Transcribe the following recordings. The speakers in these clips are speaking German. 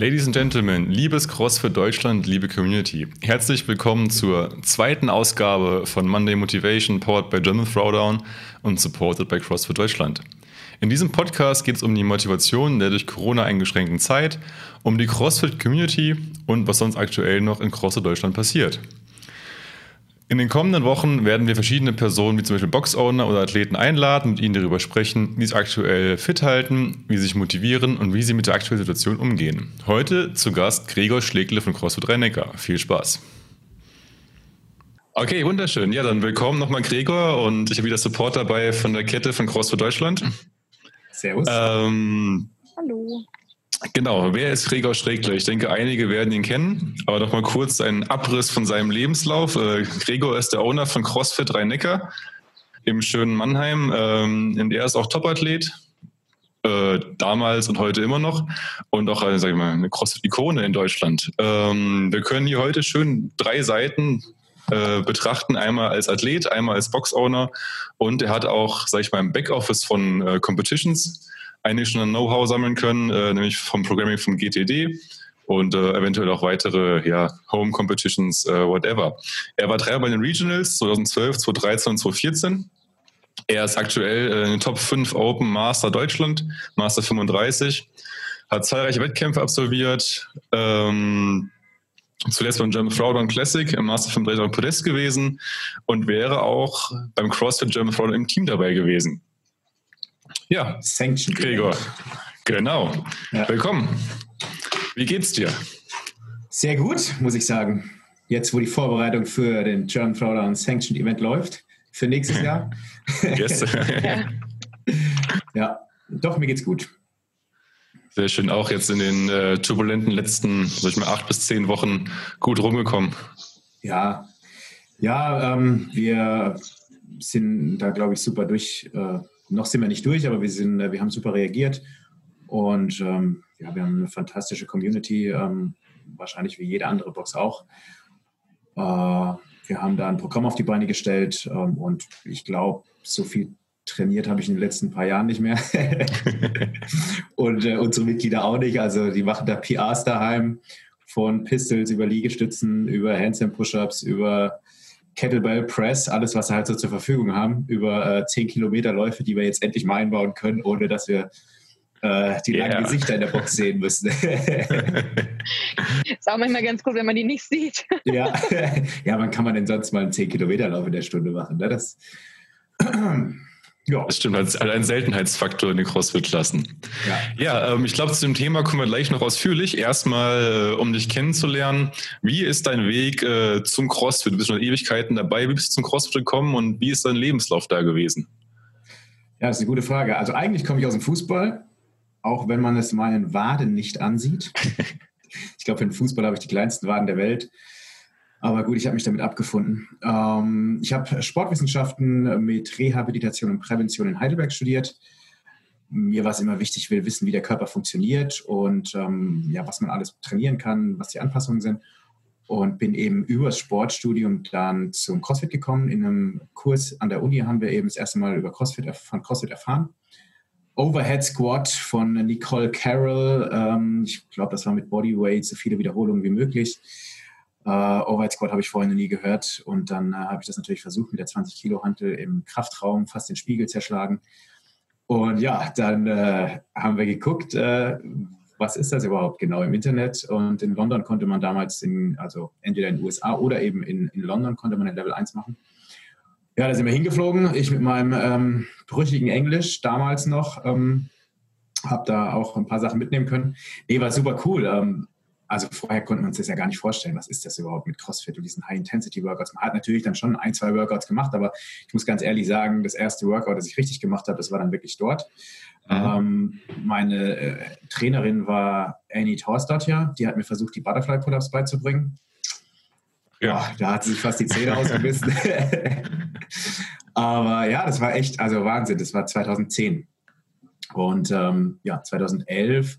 Ladies and Gentlemen, liebes CrossFit Deutschland, liebe Community, herzlich willkommen zur zweiten Ausgabe von Monday Motivation, powered by German Throwdown und supported by CrossFit Deutschland. In diesem Podcast geht es um die Motivation der durch Corona eingeschränkten Zeit, um die CrossFit Community und was sonst aktuell noch in CrossFit Deutschland passiert. In den kommenden Wochen werden wir verschiedene Personen, wie zum Beispiel Boxowner oder Athleten, einladen, mit ihnen darüber sprechen, wie sie aktuell fit halten, wie sie sich motivieren und wie sie mit der aktuellen Situation umgehen. Heute zu Gast Gregor Schlegle von CrossFit rhein Viel Spaß. Okay, wunderschön. Ja, dann willkommen nochmal Gregor und ich habe wieder Support dabei von der Kette von CrossFit Deutschland. Servus. Ähm, Hallo. Genau, wer ist Gregor Schrägler? Ich denke, einige werden ihn kennen, aber noch mal kurz ein Abriss von seinem Lebenslauf. Äh, Gregor ist der Owner von CrossFit Rhein-Neckar im schönen Mannheim. Ähm, er ist auch Topathlet, äh, damals und heute immer noch und auch äh, sag ich mal, eine CrossFit-Ikone in Deutschland. Ähm, wir können hier heute schön drei Seiten äh, betrachten, einmal als Athlet, einmal als Box-Owner und er hat auch, sag ich mal, im Backoffice von Competitions eigentlich schon ein Know-how sammeln können, äh, nämlich vom Programming vom GTD und äh, eventuell auch weitere ja, Home Competitions, äh, whatever. Er war Treiber bei den Regionals 2012, 2013 und 2014. Er ist aktuell äh, in den Top 5 Open Master Deutschland, Master 35, hat zahlreiche Wettkämpfe absolviert, ähm, zuletzt beim German Throwdown Classic im Master 35 Podest gewesen und wäre auch beim CrossFit German Throwdown im Team dabei gewesen. Ja, Sanction. Gregor. Genau. Ja. Willkommen. Wie geht's dir? Sehr gut, muss ich sagen. Jetzt, wo die Vorbereitung für den German Throwdown Sanctioned Event läuft, für nächstes Jahr. yes. ja. ja, doch, mir geht's gut. Sehr schön, auch jetzt in den äh, turbulenten letzten, sag ich mal, acht bis zehn Wochen gut rumgekommen. Ja, ja, ähm, wir sind da, glaube ich, super durch, äh, noch sind wir nicht durch, aber wir, sind, äh, wir haben super reagiert und ähm, ja, wir haben eine fantastische Community, ähm, wahrscheinlich wie jede andere Box auch. Äh, wir haben da ein Programm auf die Beine gestellt ähm, und ich glaube, so viel trainiert habe ich in den letzten paar Jahren nicht mehr. und äh, unsere Mitglieder auch nicht. Also die machen da PRs daheim von Pistols über Liegestützen, über Handstand Push-Ups, über Kettlebell Press, alles, was wir halt so zur Verfügung haben, über äh, 10 Kilometer Läufe, die wir jetzt endlich mal einbauen können, ohne dass wir äh, die langen Gesichter in der Box sehen müssen. ist auch manchmal ganz gut, wenn man die nicht sieht. ja. ja, wann kann man denn sonst mal einen 10 Kilometer Lauf in der Stunde machen? Ne? Das, ja. Das stimmt, als ein Seltenheitsfaktor in den CrossFit-Klassen. Ja, ja ähm, ich glaube, zu dem Thema kommen wir gleich noch ausführlich. Erstmal, äh, um dich kennenzulernen, wie ist dein Weg äh, zum CrossFit? Du bist schon Ewigkeiten dabei. Wie bist du zum CrossFit gekommen und wie ist dein Lebenslauf da gewesen? Ja, das ist eine gute Frage. Also eigentlich komme ich aus dem Fußball, auch wenn man es meinen Waden nicht ansieht. ich glaube, für den Fußball habe ich die kleinsten Waden der Welt. Aber gut, ich habe mich damit abgefunden. Ähm, ich habe Sportwissenschaften mit Rehabilitation und Prävention in Heidelberg studiert. Mir war es immer wichtig, ich will wissen, wie der Körper funktioniert und ähm, ja, was man alles trainieren kann, was die Anpassungen sind. Und bin eben übers Sportstudium dann zum CrossFit gekommen. In einem Kurs an der Uni haben wir eben das erste Mal über CrossFit, von CrossFit erfahren. Overhead Squat von Nicole Carroll. Ähm, ich glaube, das war mit Bodyweight so viele Wiederholungen wie möglich. Äh, Overhead Squat habe ich vorhin noch nie gehört und dann äh, habe ich das natürlich versucht mit der 20 Kilo Hantel im Kraftraum, fast den Spiegel zerschlagen. Und ja, dann äh, haben wir geguckt, äh, was ist das überhaupt genau im Internet. Und in London konnte man damals, in, also entweder in den USA oder eben in, in London, konnte man ein Level 1 machen. Ja, da sind wir hingeflogen. Ich mit meinem ähm, brüchigen Englisch damals noch. Ähm, habe da auch ein paar Sachen mitnehmen können. Nee, war super cool. Ähm, also vorher konnte man uns das ja gar nicht vorstellen, was ist das überhaupt mit CrossFit und diesen High-Intensity-Workouts. Man hat natürlich dann schon ein, zwei Workouts gemacht, aber ich muss ganz ehrlich sagen, das erste Workout, das ich richtig gemacht habe, das war dann wirklich dort. Mhm. Ähm, meine äh, Trainerin war Annie Torsdottir, die hat mir versucht, die Butterfly-Pull-Ups beizubringen. Ja, da hat sie sich fast die Zähne ausgebissen. aber ja, das war echt, also Wahnsinn, das war 2010. Und ähm, ja, 2011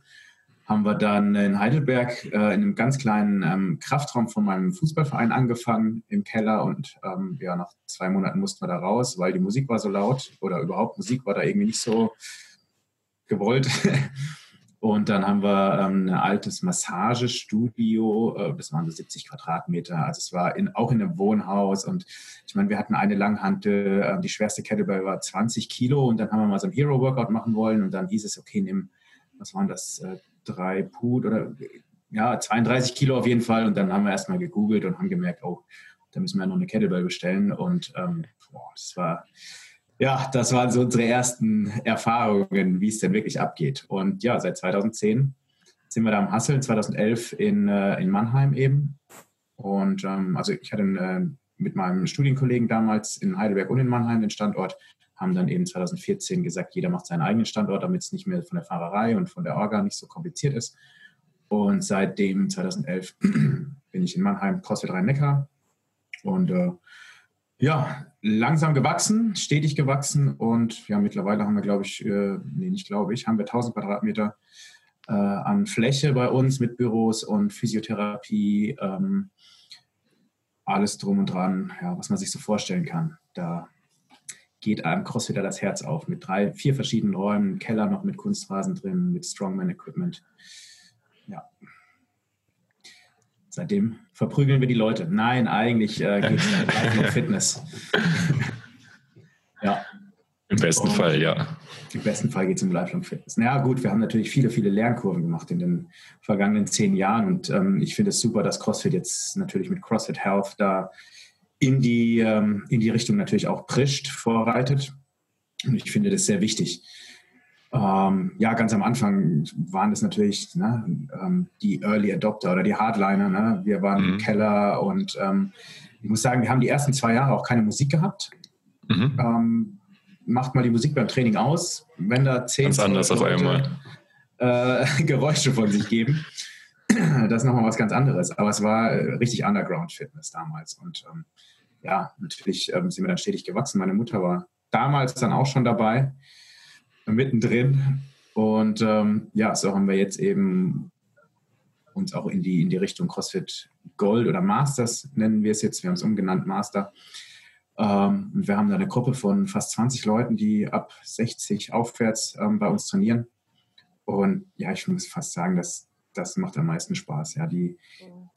haben wir dann in Heidelberg äh, in einem ganz kleinen ähm, Kraftraum von meinem Fußballverein angefangen im Keller und ähm, ja, nach zwei Monaten mussten wir da raus, weil die Musik war so laut oder überhaupt Musik war da irgendwie nicht so gewollt. Und dann haben wir ähm, ein altes Massagestudio, äh, das waren so 70 Quadratmeter. Also es war in, auch in einem Wohnhaus. Und ich meine, wir hatten eine Langhantel, äh, die schwerste Kettlebell war 20 Kilo. Und dann haben wir mal so ein Hero-Workout machen wollen. Und dann hieß es, okay, nimm, was waren das, äh, drei Put oder ja, 32 Kilo auf jeden Fall. Und dann haben wir erstmal gegoogelt und haben gemerkt, oh, da müssen wir noch eine Kettlebell bestellen. Und ähm, boah, das war ja, das waren so unsere ersten Erfahrungen, wie es denn wirklich abgeht. Und ja, seit 2010 sind wir da am Hasseln, 2011 in, äh, in Mannheim eben. Und ähm, also ich hatte äh, mit meinem Studienkollegen damals in Heidelberg und in Mannheim den Standort, haben dann eben 2014 gesagt, jeder macht seinen eigenen Standort, damit es nicht mehr von der Fahrerei und von der Orga nicht so kompliziert ist. Und seitdem 2011 bin ich in Mannheim, CrossFit Rhein-Neckar. Und äh, ja, langsam gewachsen, stetig gewachsen und ja, mittlerweile haben wir, glaube ich, äh, nee, nicht glaube ich, haben wir 1000 Quadratmeter äh, an Fläche bei uns mit Büros und Physiotherapie, ähm, alles drum und dran, ja, was man sich so vorstellen kann. Da geht einem Crossfitter das Herz auf mit drei, vier verschiedenen Räumen, Keller noch mit Kunstrasen drin, mit Strongman-Equipment. Ja, Seitdem verprügeln wir die Leute. Nein, eigentlich äh, geht es um Fitness. ja. Im besten Und Fall, ja. Im besten Fall geht es um Lifelong Fitness. Na ja, gut, wir haben natürlich viele, viele Lernkurven gemacht in den vergangenen zehn Jahren und ähm, ich finde es super, dass CrossFit jetzt natürlich mit CrossFit Health da in die, ähm, in die Richtung natürlich auch prischt, vorreitet. Und ich finde das sehr wichtig. Ähm, ja, ganz am Anfang waren das natürlich ne, ähm, die Early Adopter oder die Hardliner. Ne? Wir waren mhm. im Keller und ähm, ich muss sagen, wir haben die ersten zwei Jahre auch keine Musik gehabt. Mhm. Ähm, macht mal die Musik beim Training aus, wenn da zehn ganz anders auf einmal äh, Geräusche von sich geben. Das ist nochmal was ganz anderes. Aber es war äh, richtig Underground-Fitness damals. Und ähm, ja, natürlich ähm, sind wir dann stetig gewachsen. Meine Mutter war damals dann auch schon dabei mittendrin. Und ähm, ja, so haben wir jetzt eben uns auch in die, in die Richtung CrossFit Gold oder Masters nennen wir es jetzt. Wir haben es umgenannt Master. Ähm, wir haben da eine Gruppe von fast 20 Leuten, die ab 60 aufwärts ähm, bei uns trainieren. Und ja, ich muss fast sagen, dass das macht am meisten Spaß. Ja, die,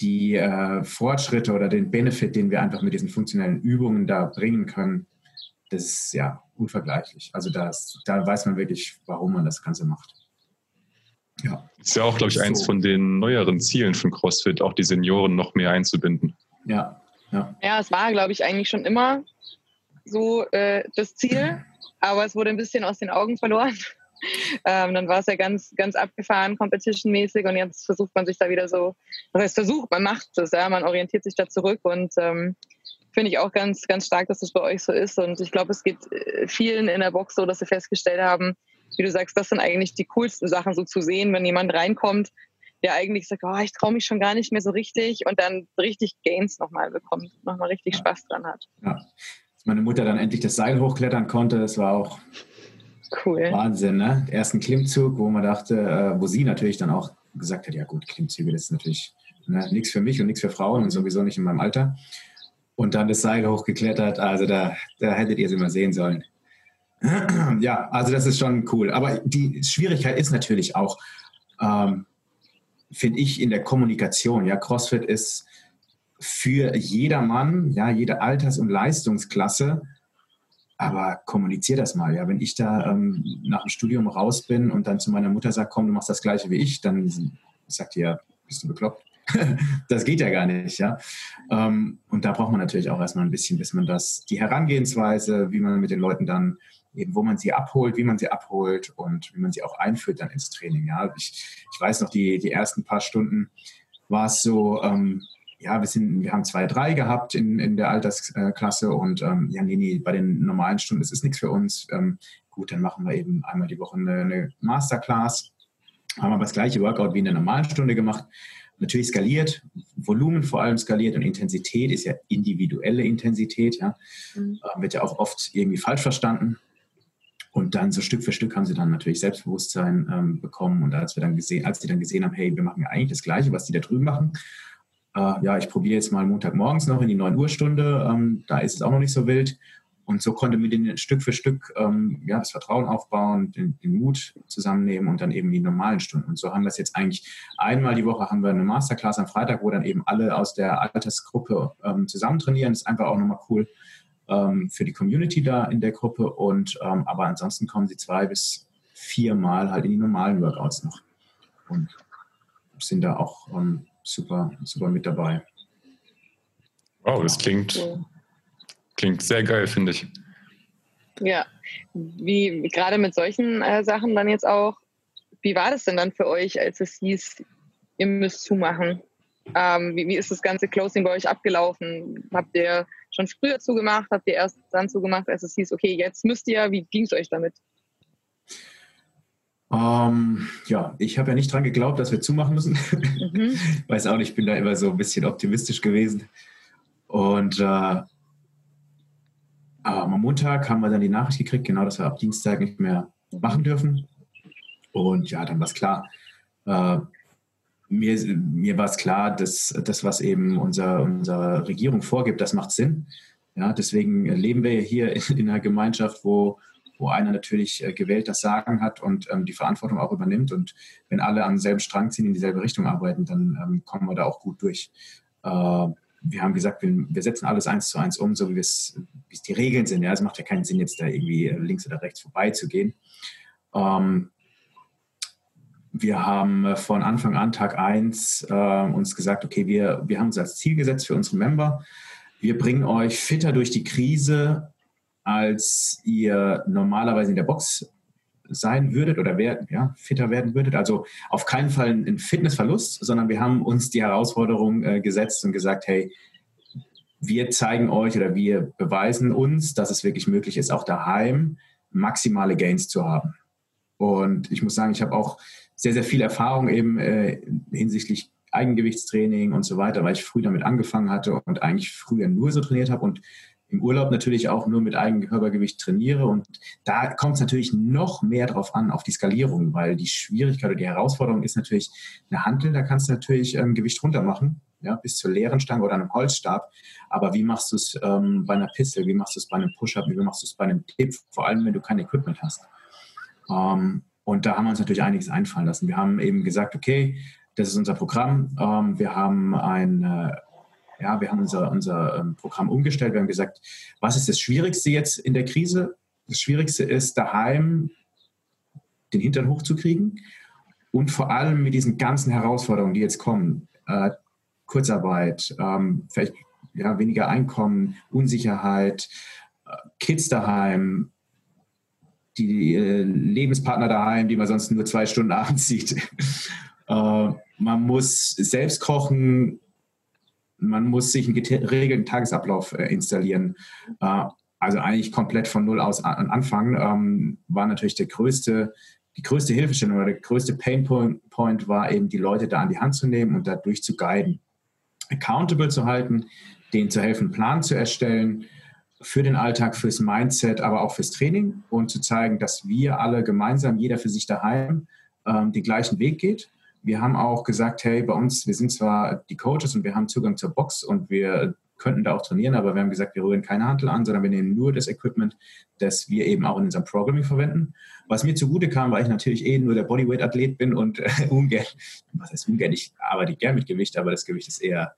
die äh, Fortschritte oder den Benefit, den wir einfach mit diesen funktionellen Übungen da bringen können, das ist ja unvergleichlich. Also das, da weiß man wirklich, warum man das Ganze macht. Ja. Das ist ja auch, glaube ich, eins so. von den neueren Zielen von CrossFit, auch die Senioren noch mehr einzubinden. Ja, ja. Ja, es war, glaube ich, eigentlich schon immer so äh, das Ziel, aber es wurde ein bisschen aus den Augen verloren. Ähm, dann war es ja ganz, ganz abgefahren, competition-mäßig und jetzt versucht man sich da wieder so, was heißt versucht, man macht es, ja, man orientiert sich da zurück und ähm, finde ich auch ganz, ganz stark, dass das bei euch so ist. Und ich glaube, es geht äh, vielen in der Box so, dass sie festgestellt haben, wie du sagst, das sind eigentlich die coolsten Sachen so zu sehen, wenn jemand reinkommt, der eigentlich sagt, oh, ich traue mich schon gar nicht mehr so richtig und dann richtig Gains nochmal bekommt, nochmal richtig ja. Spaß dran hat. Ja. Dass meine Mutter dann endlich das Seil hochklettern konnte, das war auch cool. Wahnsinn, ne? Ersten Klimmzug, wo man dachte, äh, wo sie natürlich dann auch gesagt hat, ja gut, Klimmzüge, das ist natürlich ne, nichts für mich und nichts für Frauen und sowieso nicht in meinem Alter und dann das Seil hochgeklettert. Also da, da hättet ihr sie mal sehen sollen. Ja, also das ist schon cool. Aber die Schwierigkeit ist natürlich auch, ähm, finde ich, in der Kommunikation. Ja, CrossFit ist für jedermann, ja, jede Alters- und Leistungsklasse. Aber kommunizier das mal. Ja, wenn ich da ähm, nach dem Studium raus bin und dann zu meiner Mutter sage, komm, du machst das Gleiche wie ich, dann sagt ihr, bist du bekloppt? das geht ja gar nicht, ja. Ähm, und da braucht man natürlich auch erstmal ein bisschen, bis man das, die Herangehensweise, wie man mit den Leuten dann eben, wo man sie abholt, wie man sie abholt und wie man sie auch einführt dann ins Training, ja. Ich, ich weiß noch, die, die ersten paar Stunden war es so, ähm, ja, wir, sind, wir haben zwei, drei gehabt in, in der Altersklasse und ähm, ja, nee, nee, bei den normalen Stunden, das ist nichts für uns. Ähm, gut, dann machen wir eben einmal die Woche eine, eine Masterclass, haben aber das gleiche Workout wie in der normalen Stunde gemacht natürlich skaliert, Volumen vor allem skaliert und Intensität ist ja individuelle Intensität, ja, mhm. Äh, wird ja auch oft irgendwie falsch verstanden. Und dann so Stück für Stück haben sie dann natürlich Selbstbewusstsein ähm, bekommen. Und als wir dann gesehen, als die dann gesehen haben, hey, wir machen ja eigentlich das Gleiche, was die da drüben machen. Äh, ja, ich probiere jetzt mal Montagmorgens noch in die 9 Uhr Stunde. Ähm, da ist es auch noch nicht so wild. Und so konnte man den Stück für Stück ähm, ja, das Vertrauen aufbauen, den, den, Mut zusammennehmen und dann eben die normalen Stunden. Und so haben wir es jetzt eigentlich einmal die Woche haben wir eine Masterclass am Freitag, wo dann eben alle aus der Altersgruppe ähm, zusammen trainieren. Das ist einfach auch nochmal cool ähm, für die Community da in der Gruppe. Und ähm, aber ansonsten kommen sie zwei bis viermal halt in die normalen Workouts noch. Und sind da auch ähm, super, super mit dabei. Wow, das klingt, klingt sehr geil, finde ich. Ja, wie gerade mit solchen äh, Sachen dann jetzt auch, wie war das denn dann für euch, als es hieß, ihr müsst zumachen? Ähm, wie, wie, ist das ganze Closing bei euch abgelaufen? Habt ihr schon früher zugemacht? Habt ihr erst dann zugemacht, als es hieß, okay, jetzt müsst ihr? Wie ging es euch damit? Ähm, ja, ich habe ja nicht dran geglaubt, dass wir zumachen müssen. Mhm. Weiß auch nicht, ich bin da immer so ein bisschen optimistisch gewesen. Und äh, am Montag haben wir dann die Nachricht gekriegt, genau, dass wir ab Dienstag nicht mehr machen dürfen. Und ja, dann war es klar. Äh, mir, mir war es klar, dass das, was eben unser, unsere Regierung vorgibt, das macht Sinn. Ja, deswegen leben wir hier in, in einer Gemeinschaft, wo, wo einer natürlich äh, gewählt das Sagen hat und ähm, die Verantwortung auch übernimmt. Und wenn alle am selben Strang ziehen, in dieselbe Richtung arbeiten, dann ähm, kommen wir da auch gut durch. Äh, wir haben gesagt, wir, setzen alles eins zu eins um, so wie es die Regeln sind. Ja, es macht ja keinen Sinn, jetzt da irgendwie links oder rechts vorbeizugehen. Ähm, wir haben äh, von Anfang an, Tag 1, äh, uns gesagt, okay, wir, wir haben uns als Ziel gesetzt für unsere Member, wir bringen euch fitter durch die Krise, als ihr normalerweise in der Box sein würdet oder werden, ja, fitter werden würdet. Also auf keinen Fall ein Fitnessverlust, sondern wir haben uns die Herausforderung äh, gesetzt und gesagt, hey, wir zeigen euch oder wir beweisen uns, dass es wirklich möglich ist, auch daheim maximale Gains zu haben. Und ich muss sagen, ich habe auch sehr, sehr viel Erfahrung eben äh, hinsichtlich Eigengewichtstraining und so weiter, weil ich früh damit angefangen hatte und eigentlich früher nur so trainiert habe und im Urlaub natürlich auch nur mit eigenem Körpergewicht trainiere. Und da kommt es natürlich noch mehr drauf an, auf die Skalierung, weil die Schwierigkeit oder die Herausforderung ist natürlich eine Hantel, da kannst du natürlich ähm, Gewicht runter machen, ja, bis zur leeren Stange oder einem Holzstab. Aber wie machst du es ähm, bei einer Pistol, wie machst du es bei einem Push-Up, wie machst du es bei einem Tipp, vor allem wenn du kein Equipment hast. Ähm, und da haben wir uns natürlich einiges einfallen lassen. Wir haben eben gesagt, okay, das ist unser Programm. Ähm, wir haben ein äh, ja, wir haben unser, unser ähm, Programm umgestellt. Wir haben gesagt, was ist das Schwierigste jetzt in der Krise? Das Schwierigste ist, daheim den Hintern hochzukriegen und vor allem mit diesen ganzen Herausforderungen, die jetzt kommen, äh, Kurzarbeit, ähm, vielleicht ja, weniger Einkommen, Unsicherheit, äh, Kids daheim, die äh, Lebenspartner daheim, die man sonst nur zwei Stunden abends sieht. Äh, man muss selbst kochen, man muss sich einen geregelten Tagesablauf äh, installieren. Äh, also eigentlich komplett von Null aus an, anfangen, ähm, war natürlich der größte, die größte Hilfestellung oder der größte Painpoint war eben, die Leute da an die Hand zu nehmen und dadurch zu guiden, accountable zu halten, denen zu helfen, einen Plan zu erstellen für den Alltag, fürs Mindset, aber auch fürs Training und zu zeigen, dass wir alle gemeinsam, jeder für sich daheim, ähm, den gleichen Weg geht wir haben auch gesagt, hey, bei uns, wir sind zwar die Coaches und wir haben Zugang zur Box und wir könnten da auch trainieren, aber wir haben gesagt, wir rühren keine Handel an, sondern wir nehmen nur das Equipment, das wir eben auch in unserem Programming verwenden. Was mir zugute kam, weil ich natürlich eh nur der Bodyweight-Athlet bin und äh, ungern, was heißt ungern, ich arbeite gern mit Gewicht, aber das Gewicht ist eher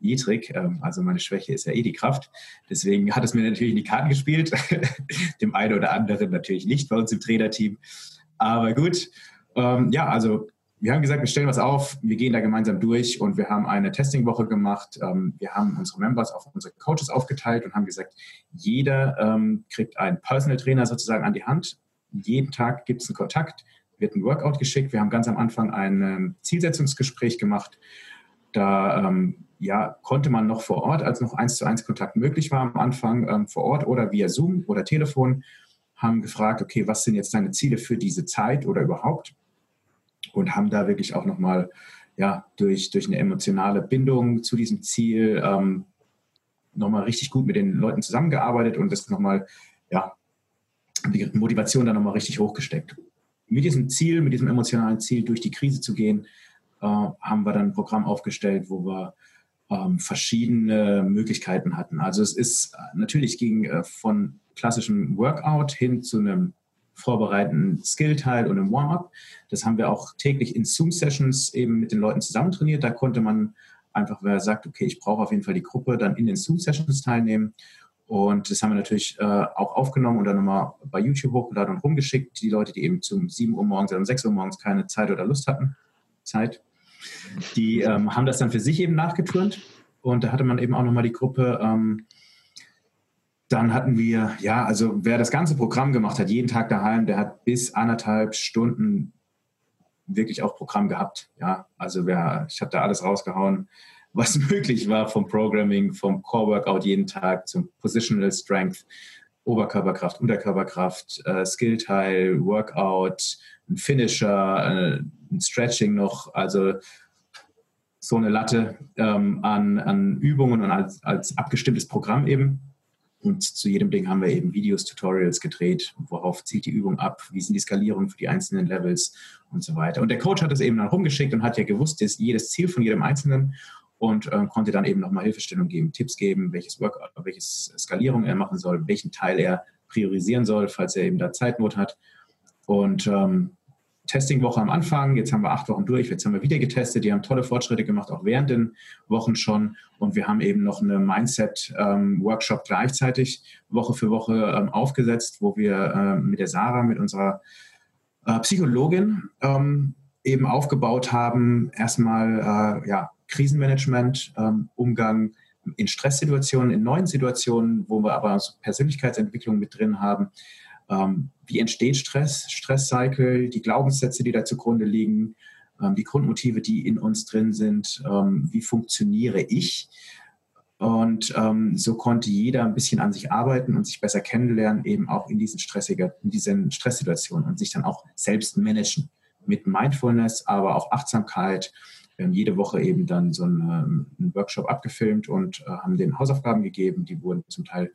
niedrig. Ähm, also meine Schwäche ist ja eh die Kraft. Deswegen hat es mir natürlich in die Karten gespielt. Dem einen oder anderen natürlich nicht bei uns im Trainerteam. Aber gut, ähm, ja, also wir haben gesagt, wir stellen was auf, wir gehen da gemeinsam durch und wir haben eine Testingwoche gemacht. Ähm, wir haben unsere Members auf unsere Coaches aufgeteilt und haben gesagt, jeder ähm, kriegt einen Personal Trainer sozusagen an die Hand. Jeden Tag gibt es einen Kontakt, wird ein Workout geschickt. Wir haben ganz am Anfang ein ähm, Zielsetzungsgespräch gemacht. Da ja, konnte man noch vor Ort, als noch eins zu eins Kontakt möglich war am Anfang, vor Ort oder via Zoom oder Telefon, haben gefragt, okay, was sind jetzt deine Ziele für diese Zeit oder überhaupt? Und haben da wirklich auch nochmal ja, durch, durch eine emotionale Bindung zu diesem Ziel ähm, nochmal richtig gut mit den Leuten zusammengearbeitet und das nochmal, ja, die Motivation dann nochmal richtig hochgesteckt. Mit diesem Ziel, mit diesem emotionalen Ziel durch die Krise zu gehen, äh, haben wir dann ein Programm aufgestellt, wo wir ähm, verschiedene Möglichkeiten hatten. Also es ist natürlich ging äh, von klassischem Workout hin zu einem vorbereitenden Skill-Teil und einem Warm-up. Das haben wir auch täglich in Zoom-Sessions eben mit den Leuten zusammen trainiert. Da konnte man einfach, wer sagt, okay, ich brauche auf jeden Fall die Gruppe, dann in den Zoom-Sessions teilnehmen. Und das haben wir natürlich äh, auch aufgenommen und dann nochmal bei YouTube hochgeladen und rumgeschickt. Die Leute, die eben zum 7 Uhr morgens oder um 6 Uhr morgens keine Zeit oder Lust hatten, Zeit, die ähm, haben das dann für sich eben nachgeturnt. Und da hatte man eben auch nochmal die Gruppe. Ähm, dann hatten wir, ja, also wer das ganze Programm gemacht hat, jeden Tag daheim, der hat bis anderthalb Stunden wirklich auch Programm gehabt. Ja, also wer, ich habe da alles rausgehauen, was möglich war vom Programming, vom Core Workout jeden Tag zum Positional Strength, Oberkörperkraft, Unterkörperkraft, äh, Skillteil, Workout, ein Finisher, äh, ein Stretching noch, also so eine Latte ähm, an, an Übungen und als, als abgestimmtes Programm eben. Und zu jedem Ding haben wir eben Videos, Tutorials gedreht, worauf zielt die Übung ab, wie sind die Skalierungen für die einzelnen Levels und so weiter. Und der Coach hat das eben dann rumgeschickt und hat ja gewusst, dass jedes Ziel von jedem Einzelnen und äh, konnte dann eben nochmal Hilfestellung geben, Tipps geben, welches Work, welches Skalierung er machen soll, welchen Teil er priorisieren soll, falls er eben da Zeitnot hat. Und ähm, Testingwoche am Anfang, jetzt haben wir acht Wochen durch, jetzt haben wir wieder getestet, die haben tolle Fortschritte gemacht, auch während den Wochen schon. Und wir haben eben noch eine Mindset-Workshop ähm, gleichzeitig Woche für Woche ähm, aufgesetzt, wo wir ähm, mit der Sarah, mit unserer äh, Psychologin, ähm, eben aufgebaut haben, erstmal äh, ja, Krisenmanagement, ähm, Umgang in Stresssituationen, in neuen Situationen, wo wir aber Persönlichkeitsentwicklung mit drin haben ähm, wie entsteht Stress, Stresscycle, die Glaubenssätze, die da zugrunde liegen, ähm, die Grundmotive, die in uns drin sind, ähm, wie funktioniere ich. Und ähm, so konnte jeder ein bisschen an sich arbeiten und sich besser kennenlernen, eben auch in diesen, stressiger, in diesen Stresssituationen und sich dann auch selbst managen. Mit Mindfulness, aber auch Achtsamkeit. Wir haben jede Woche eben dann so einen, ähm, einen Workshop abgefilmt und äh, haben den Hausaufgaben gegeben. Die wurden zum Teil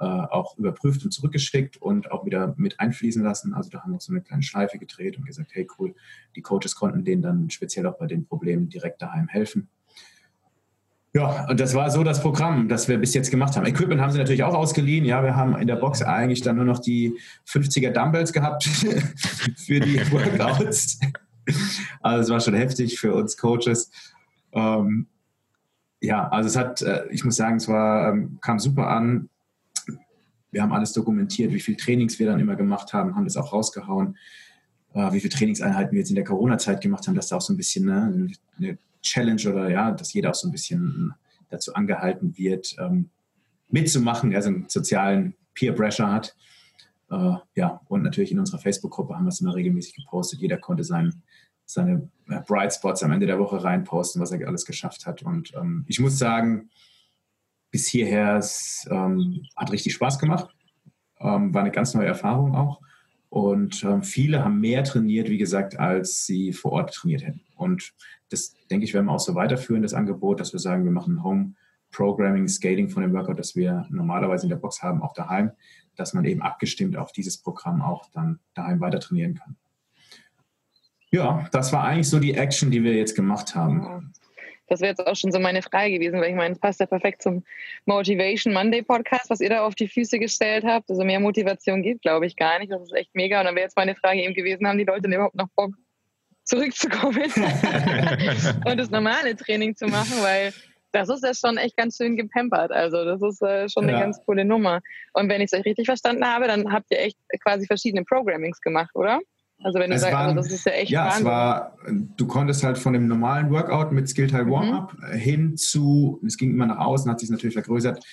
äh, auch überprüft und zurückgeschickt und auch wieder mit einfließen lassen. Also da haben wir so eine kleine Schleife gedreht und gesagt, hey cool, die Coaches konnten denen dann speziell auch bei den Problemen direkt daheim helfen. Ja, und das war so das Programm, das wir bis jetzt gemacht haben. Equipment haben sie natürlich auch ausgeliehen. Ja, wir haben in der Box eigentlich dann nur noch die 50er Dumbbells gehabt für die Workouts. Also es war schon heftig für uns Coaches. Ähm, ja, also es hat, äh, ich muss sagen, es war, ähm, kam super an. Wir haben alles dokumentiert, wie viele Trainings wir dann immer gemacht haben, haben das auch rausgehauen, äh, wie viele Trainingseinheiten wir jetzt in der Corona-Zeit gemacht haben, dass da auch so ein bisschen ne, eine Challenge oder ja, dass jeder auch so ein bisschen dazu angehalten wird, ähm, mitzumachen, also einen sozialen Peer Pressure hat. Äh, ja, und natürlich in unserer Facebook-Gruppe haben wir es immer regelmäßig gepostet. Jeder konnte sein, seine Bright Spots am Ende der Woche reinposten, was er alles geschafft hat. Und ähm, ich muss sagen, bis hierher. Es ähm, hat richtig Spaß gemacht. Ähm, war eine ganz neue Erfahrung auch. Und ähm, viele haben mehr trainiert, wie gesagt, als sie vor Ort trainiert hätten. Und das, denke ich, werden wir auch so weiterführen, das Angebot, dass wir sagen, wir machen Home Programming, Scaling von dem Workout, das wir normalerweise in der Box haben, auch daheim, dass man eben abgestimmt auf dieses Programm auch dann daheim weiter trainieren kann. Ja, das war eigentlich so die Action, die wir jetzt gemacht haben. Das wäre jetzt auch schon so meine Frage gewesen, weil ich meine, es passt ja perfekt zum Motivation Monday Podcast, was ihr da auf die Füße gestellt habt. Also mehr Motivation geht, glaube ich, gar nicht. Das ist echt mega. Und dann wäre jetzt meine Frage eben gewesen, haben die Leute denn überhaupt noch Bock, zurückzukommen und das normale Training zu machen, weil das ist ja schon echt ganz schön gepampert. Also das ist äh, schon eine ja. ganz coole Nummer. Und wenn ich es euch richtig verstanden habe, dann habt ihr echt quasi verschiedene Programmings gemacht, oder? Also wenn du es sagst, waren, also das ist ja echt Ja, Wahnsinn. es war, du konntest halt von dem normalen Workout mit Skillteil mhm. Warm-Up mhm. hin zu, es ging immer nach außen, hat sich natürlich vergrößert,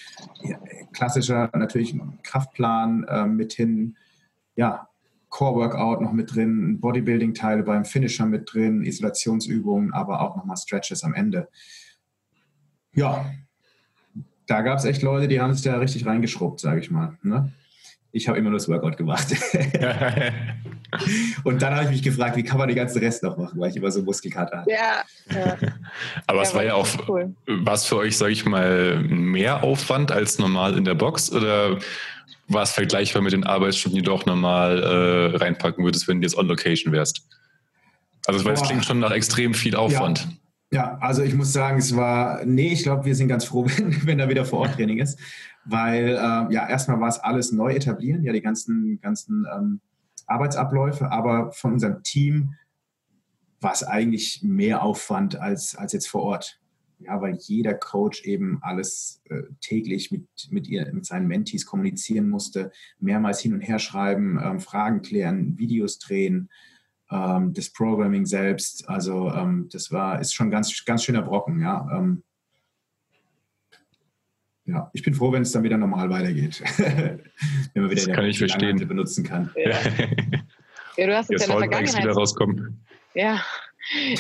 klassischer natürlich Kraftplan äh, mit hin, ja, Core-Workout noch mit drin, Bodybuilding-Teile beim Finisher mit drin, Isolationsübungen, aber auch nochmal Stretches am Ende. Ja, da gab es echt Leute, die haben sich da richtig reingeschrubbt, sage ich mal. Ne? Ich habe immer nur das Workout gemacht. und dann habe ich mich gefragt, wie kann man den ganzen Rest noch machen, weil ich immer so Muskelkater hatte. Ja. ja. Aber ja, es war ja auch, cool. was für euch, sage ich mal, mehr Aufwand als normal in der Box oder war es vergleichbar mit den Arbeitsstunden, die du auch normal äh, reinpacken würdest, wenn du jetzt on Location wärst? Also, weil es klingt schon nach extrem viel Aufwand. Ja. Ja, also ich muss sagen, es war, nee, ich glaube, wir sind ganz froh, wenn, wenn da wieder vor Ort Training ist, weil äh, ja, erstmal war es alles neu etablieren, ja, die ganzen, ganzen ähm, Arbeitsabläufe, aber von unserem Team war es eigentlich mehr Aufwand als, als jetzt vor Ort. Ja, weil jeder Coach eben alles äh, täglich mit, mit, ihr, mit seinen Mentees kommunizieren musste, mehrmals hin und her schreiben, ähm, Fragen klären, Videos drehen, ähm, das Programming selbst. Also ähm, das war, ist schon ganz, ganz schöner Brocken, ja. Ähm, ja, ich bin froh, wenn es dann wieder normal weitergeht. wenn man wieder das kann ich verstehen. benutzen kann. Ja. ja du hast jetzt, jetzt ja in der Vergangenheit wieder rauskommen. Ja,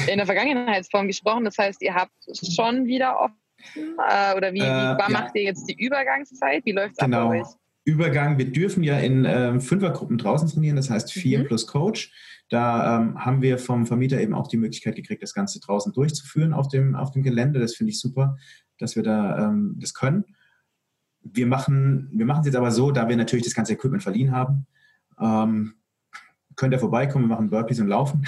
in der Vergangenheitsform gesprochen. Das heißt, ihr habt schon wieder offen äh, oder wie, wie äh, ja. macht ihr jetzt die Übergangszeit? Wie läuft es genau. ab bei euch? Übergang, wir dürfen ja in ähm, Fünfergruppen draußen trainieren, das heißt vier mhm. plus Coach. Da ähm, haben wir vom Vermieter eben auch die Möglichkeit gekriegt, das Ganze draußen durchzuführen auf dem, auf dem Gelände. Das finde ich super, dass wir da ähm, das können. Wir machen wir es jetzt aber so, da wir natürlich das ganze Equipment verliehen haben. Ähm, könnt ihr vorbeikommen, wir machen Burpees und Laufen.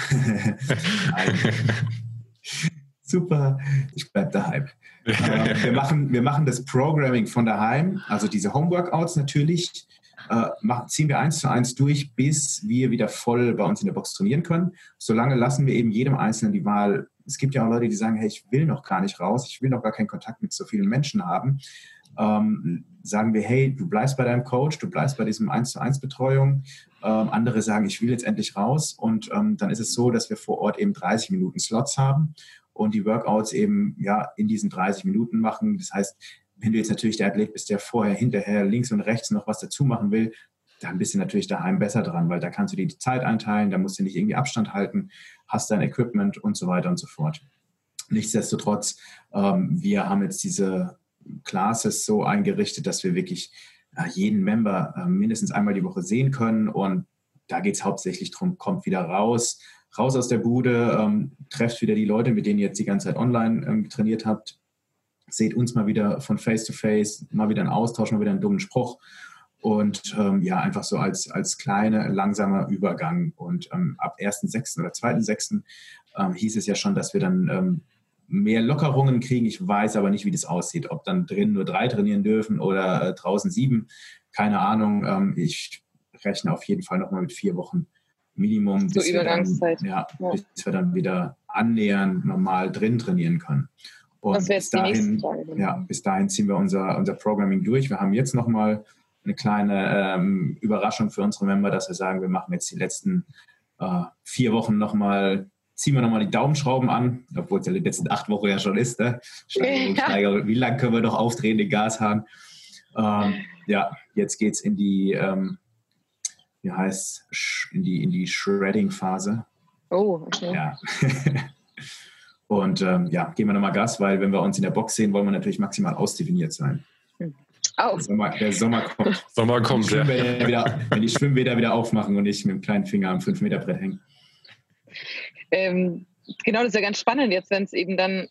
Super, ich bleibe daheim. äh, wir, machen, wir machen das Programming von daheim, also diese Homeworkouts natürlich äh, machen, ziehen wir eins zu eins durch, bis wir wieder voll bei uns in der Box trainieren können. Solange lassen wir eben jedem Einzelnen die Wahl. Es gibt ja auch Leute, die sagen, hey, ich will noch gar nicht raus, ich will noch gar keinen Kontakt mit so vielen Menschen haben. Ähm, sagen wir, hey, du bleibst bei deinem Coach, du bleibst bei diesem 1 zu 1 Betreuung. Ähm, andere sagen, ich will jetzt endlich raus. Und ähm, dann ist es so, dass wir vor Ort eben 30 Minuten Slots haben und die Workouts eben ja in diesen 30 Minuten machen. Das heißt, wenn du jetzt natürlich der Athlet bist, der vorher, hinterher, links und rechts noch was dazu machen will, dann bist du natürlich daheim besser dran, weil da kannst du dir die Zeit einteilen, da musst du nicht irgendwie Abstand halten, hast dein Equipment und so weiter und so fort. Nichtsdestotrotz, ähm, wir haben jetzt diese Classes so eingerichtet, dass wir wirklich äh, jeden Member äh, mindestens einmal die Woche sehen können und da geht es hauptsächlich darum, kommt wieder raus, raus aus der Bude, ähm, trefft wieder die Leute, mit denen ihr jetzt die ganze Zeit online ähm, trainiert habt, seht uns mal wieder von Face to Face, mal wieder einen Austausch, mal wieder einen dummen Spruch. Und ähm, ja, einfach so als, als kleiner, langsamer Übergang. Und ähm, ab 1.6. oder 2.6. Ähm, hieß es ja schon, dass wir dann ähm, mehr Lockerungen kriegen. Ich weiß aber nicht, wie das aussieht. Ob dann drin nur drei trainieren dürfen oder äh, draußen sieben. Keine Ahnung. Ähm, ich rechne auf jeden Fall nochmal mit vier Wochen Minimum, bis, wir dann, ja, ja. bis wir dann wieder annähernd normal drin trainieren können. Und bis dahin, ja, bis dahin ziehen wir unser, unser Programming durch. Wir haben jetzt nochmal eine kleine ähm, Überraschung für unsere Member, dass wir sagen, wir machen jetzt die letzten äh, vier Wochen nochmal, ziehen wir nochmal die Daumenschrauben an, obwohl es ja die letzten acht Wochen ja schon ist. Ne? Steigerung, ja. Steigerung. Wie lange können wir noch aufdrehen, den Gashahn? Ähm, ja, jetzt geht es in die, ähm, wie heißt in die, in die Shredding-Phase. Oh, okay. Ja. Und ähm, ja, geben wir nochmal Gas, weil wenn wir uns in der Box sehen, wollen wir natürlich maximal ausdefiniert sein. Oh. Der, Sommer, der Sommer kommt. Sommer kommt, ja. Wieder, wenn die Schwimmbäder wieder aufmachen und ich mit dem kleinen Finger am 5-Meter-Brett hänge. Ähm, genau, das ist ja ganz spannend jetzt, wenn es eben dann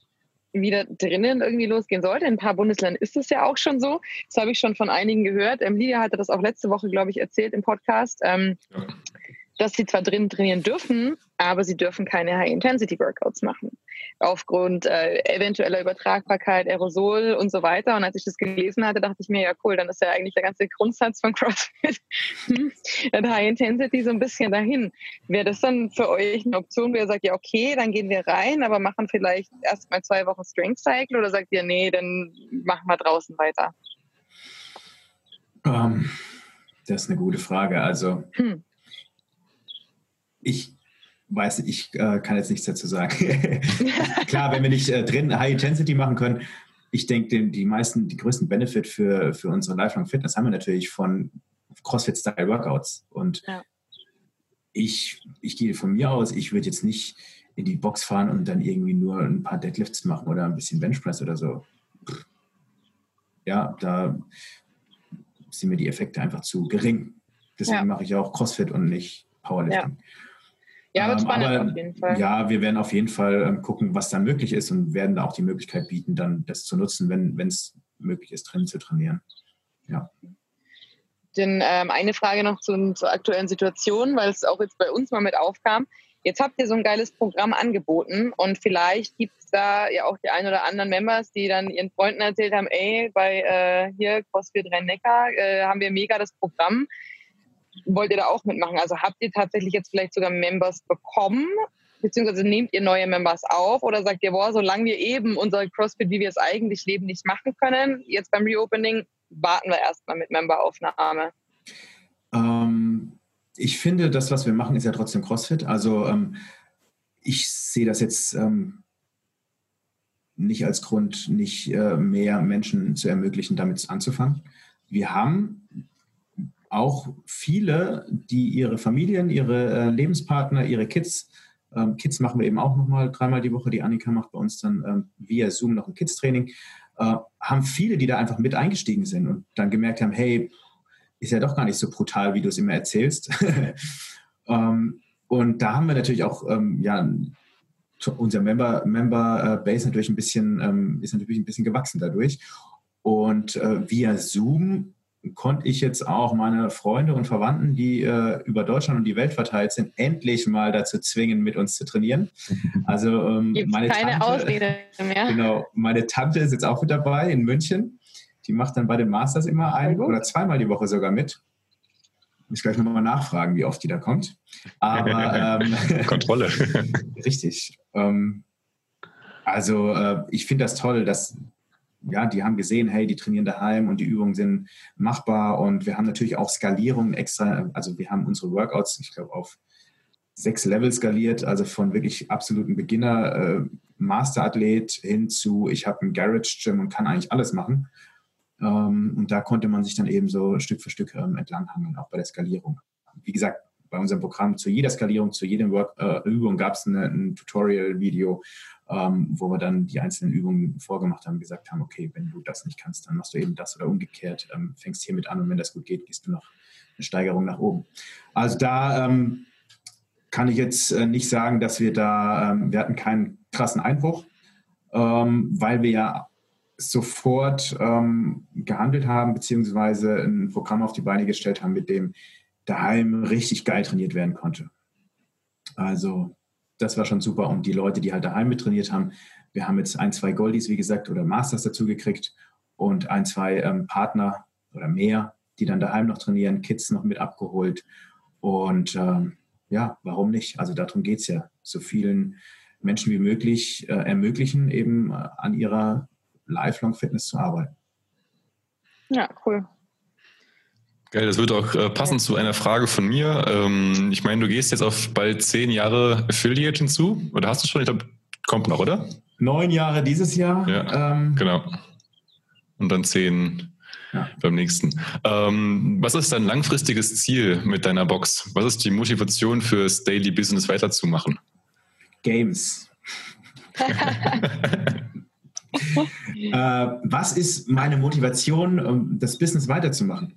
wieder drinnen irgendwie losgehen sollte. In ein paar Bundesländern ist es ja auch schon so. Das habe ich schon von einigen gehört. Ähm, Lydia hatte das auch letzte Woche, glaube ich, erzählt im Podcast. Ähm, ja dass sie zwar drin trainieren dürfen, aber sie dürfen keine High-Intensity-Workouts machen. Aufgrund äh, eventueller Übertragbarkeit, Aerosol und so weiter. Und als ich das gelesen hatte, dachte ich mir, ja cool, dann ist ja eigentlich der ganze Grundsatz von CrossFit hm, High Intensity so ein bisschen dahin. Wäre das dann für euch eine Option, wo ihr sagt, ja okay, dann gehen wir rein, aber machen vielleicht erst mal zwei Wochen Strength Cycle oder sagt ihr, nee, dann machen wir draußen weiter? Um, ähm, das ist eine gute Frage. Also hm ich weiß, ich äh, kann jetzt nichts dazu sagen. Klar, wenn wir nicht äh, drin High Intensity machen können, ich denke, die meisten, die größten Benefit für, für unsere Lifelong Fitness haben wir natürlich von CrossFit-Style Workouts. Und ja. ich, ich gehe von mir aus, ich würde jetzt nicht in die Box fahren und dann irgendwie nur ein paar Deadlifts machen oder ein bisschen Benchpress oder so. Ja, da sind mir die Effekte einfach zu gering. Deswegen ja. mache ich auch CrossFit und nicht Powerlifting. Ja. Ja, wird ähm, spannend aber, auf jeden Fall. Ja, wir werden auf jeden Fall ähm, gucken, was dann möglich ist und werden da auch die Möglichkeit bieten, dann das zu nutzen, wenn es möglich ist, drin zu trainieren. Ja. Denn ähm, eine Frage noch zu, zur aktuellen Situation, weil es auch jetzt bei uns mal mit aufkam. Jetzt habt ihr so ein geiles Programm angeboten und vielleicht gibt es da ja auch die ein oder anderen Members, die dann ihren Freunden erzählt haben, ey, bei äh, hier CrossFit Rhein-Neckar äh, haben wir mega das Programm. Wollt ihr da auch mitmachen? Also habt ihr tatsächlich jetzt vielleicht sogar Members bekommen? Beziehungsweise nehmt ihr neue Members auf oder sagt ihr, boah, solange wir eben unser CrossFit, wie wir es eigentlich leben, nicht machen können, jetzt beim Reopening, warten wir erstmal mit Memberaufnahme? Ähm, ich finde, das, was wir machen, ist ja trotzdem CrossFit. Also ähm, ich sehe das jetzt ähm, nicht als Grund, nicht äh, mehr Menschen zu ermöglichen, damit anzufangen. Wir haben auch viele, die ihre Familien, ihre äh, Lebenspartner, ihre Kids, ähm, Kids machen wir eben auch nochmal dreimal die Woche. Die Annika macht bei uns dann ähm, via Zoom noch ein Kids-Training. Äh, haben viele, die da einfach mit eingestiegen sind und dann gemerkt haben, hey, ist ja doch gar nicht so brutal, wie du es immer erzählst. ähm, und da haben wir natürlich auch, ähm, ja, unser Member, Member äh, Base natürlich ein bisschen, ähm, ist natürlich ein bisschen gewachsen dadurch. Und äh, via Zoom konnte ich jetzt auch meine Freunde und Verwandten, die äh, über Deutschland und die Welt verteilt sind, endlich mal dazu zwingen, mit uns zu trainieren. Also ähm, meine keine Tante, Ausrede mehr. Genau, meine Tante ist jetzt auch mit dabei in München. Die macht dann bei den Masters immer ein oder zweimal die Woche sogar mit. Muss gleich nochmal nachfragen, wie oft die da kommt. Aber ähm, Kontrolle. richtig. Ähm, also äh, ich finde das toll, dass ja, die haben gesehen, hey, die trainieren daheim und die Übungen sind machbar und wir haben natürlich auch Skalierung extra, also wir haben unsere Workouts, ich glaube, auf sechs Level skaliert, also von wirklich absoluten Beginner, äh, Masterathlet hin zu, ich habe ein Garage Gym und kann eigentlich alles machen. Ähm, und da konnte man sich dann eben so Stück für Stück ähm, entlanghangeln, auch bei der Skalierung. Wie gesagt, bei unserem Programm zu jeder Skalierung, zu jedem Work, äh, Übung gab es ein Tutorial-Video, ähm, wo wir dann die einzelnen Übungen vorgemacht haben, gesagt haben, okay, wenn du das nicht kannst, dann machst du eben das oder umgekehrt, ähm, fängst hiermit an und wenn das gut geht, gehst du noch eine Steigerung nach oben. Also da ähm, kann ich jetzt äh, nicht sagen, dass wir da, ähm, wir hatten keinen krassen Einbruch, ähm, weil wir ja sofort ähm, gehandelt haben, beziehungsweise ein Programm auf die Beine gestellt haben, mit dem daheim richtig geil trainiert werden konnte. Also das war schon super. Und die Leute, die halt daheim mit trainiert haben, wir haben jetzt ein, zwei Goldies, wie gesagt, oder Masters dazu gekriegt und ein, zwei ähm, Partner oder mehr, die dann daheim noch trainieren, Kids noch mit abgeholt. Und ähm, ja, warum nicht? Also darum geht es ja. So vielen Menschen wie möglich äh, ermöglichen, eben äh, an ihrer Lifelong Fitness zu arbeiten. Ja, cool. Geil, das wird auch äh, passen zu einer Frage von mir. Ähm, ich meine, du gehst jetzt auf bald zehn Jahre Affiliate hinzu. Oder hast du schon? Ich glaube, kommt noch, oder? Neun Jahre dieses Jahr. Ja, ähm, genau. Und dann zehn ja. beim nächsten. Ähm, was ist dein langfristiges Ziel mit deiner Box? Was ist die Motivation fürs Daily Business weiterzumachen? Games. äh, was ist meine Motivation, um das Business weiterzumachen?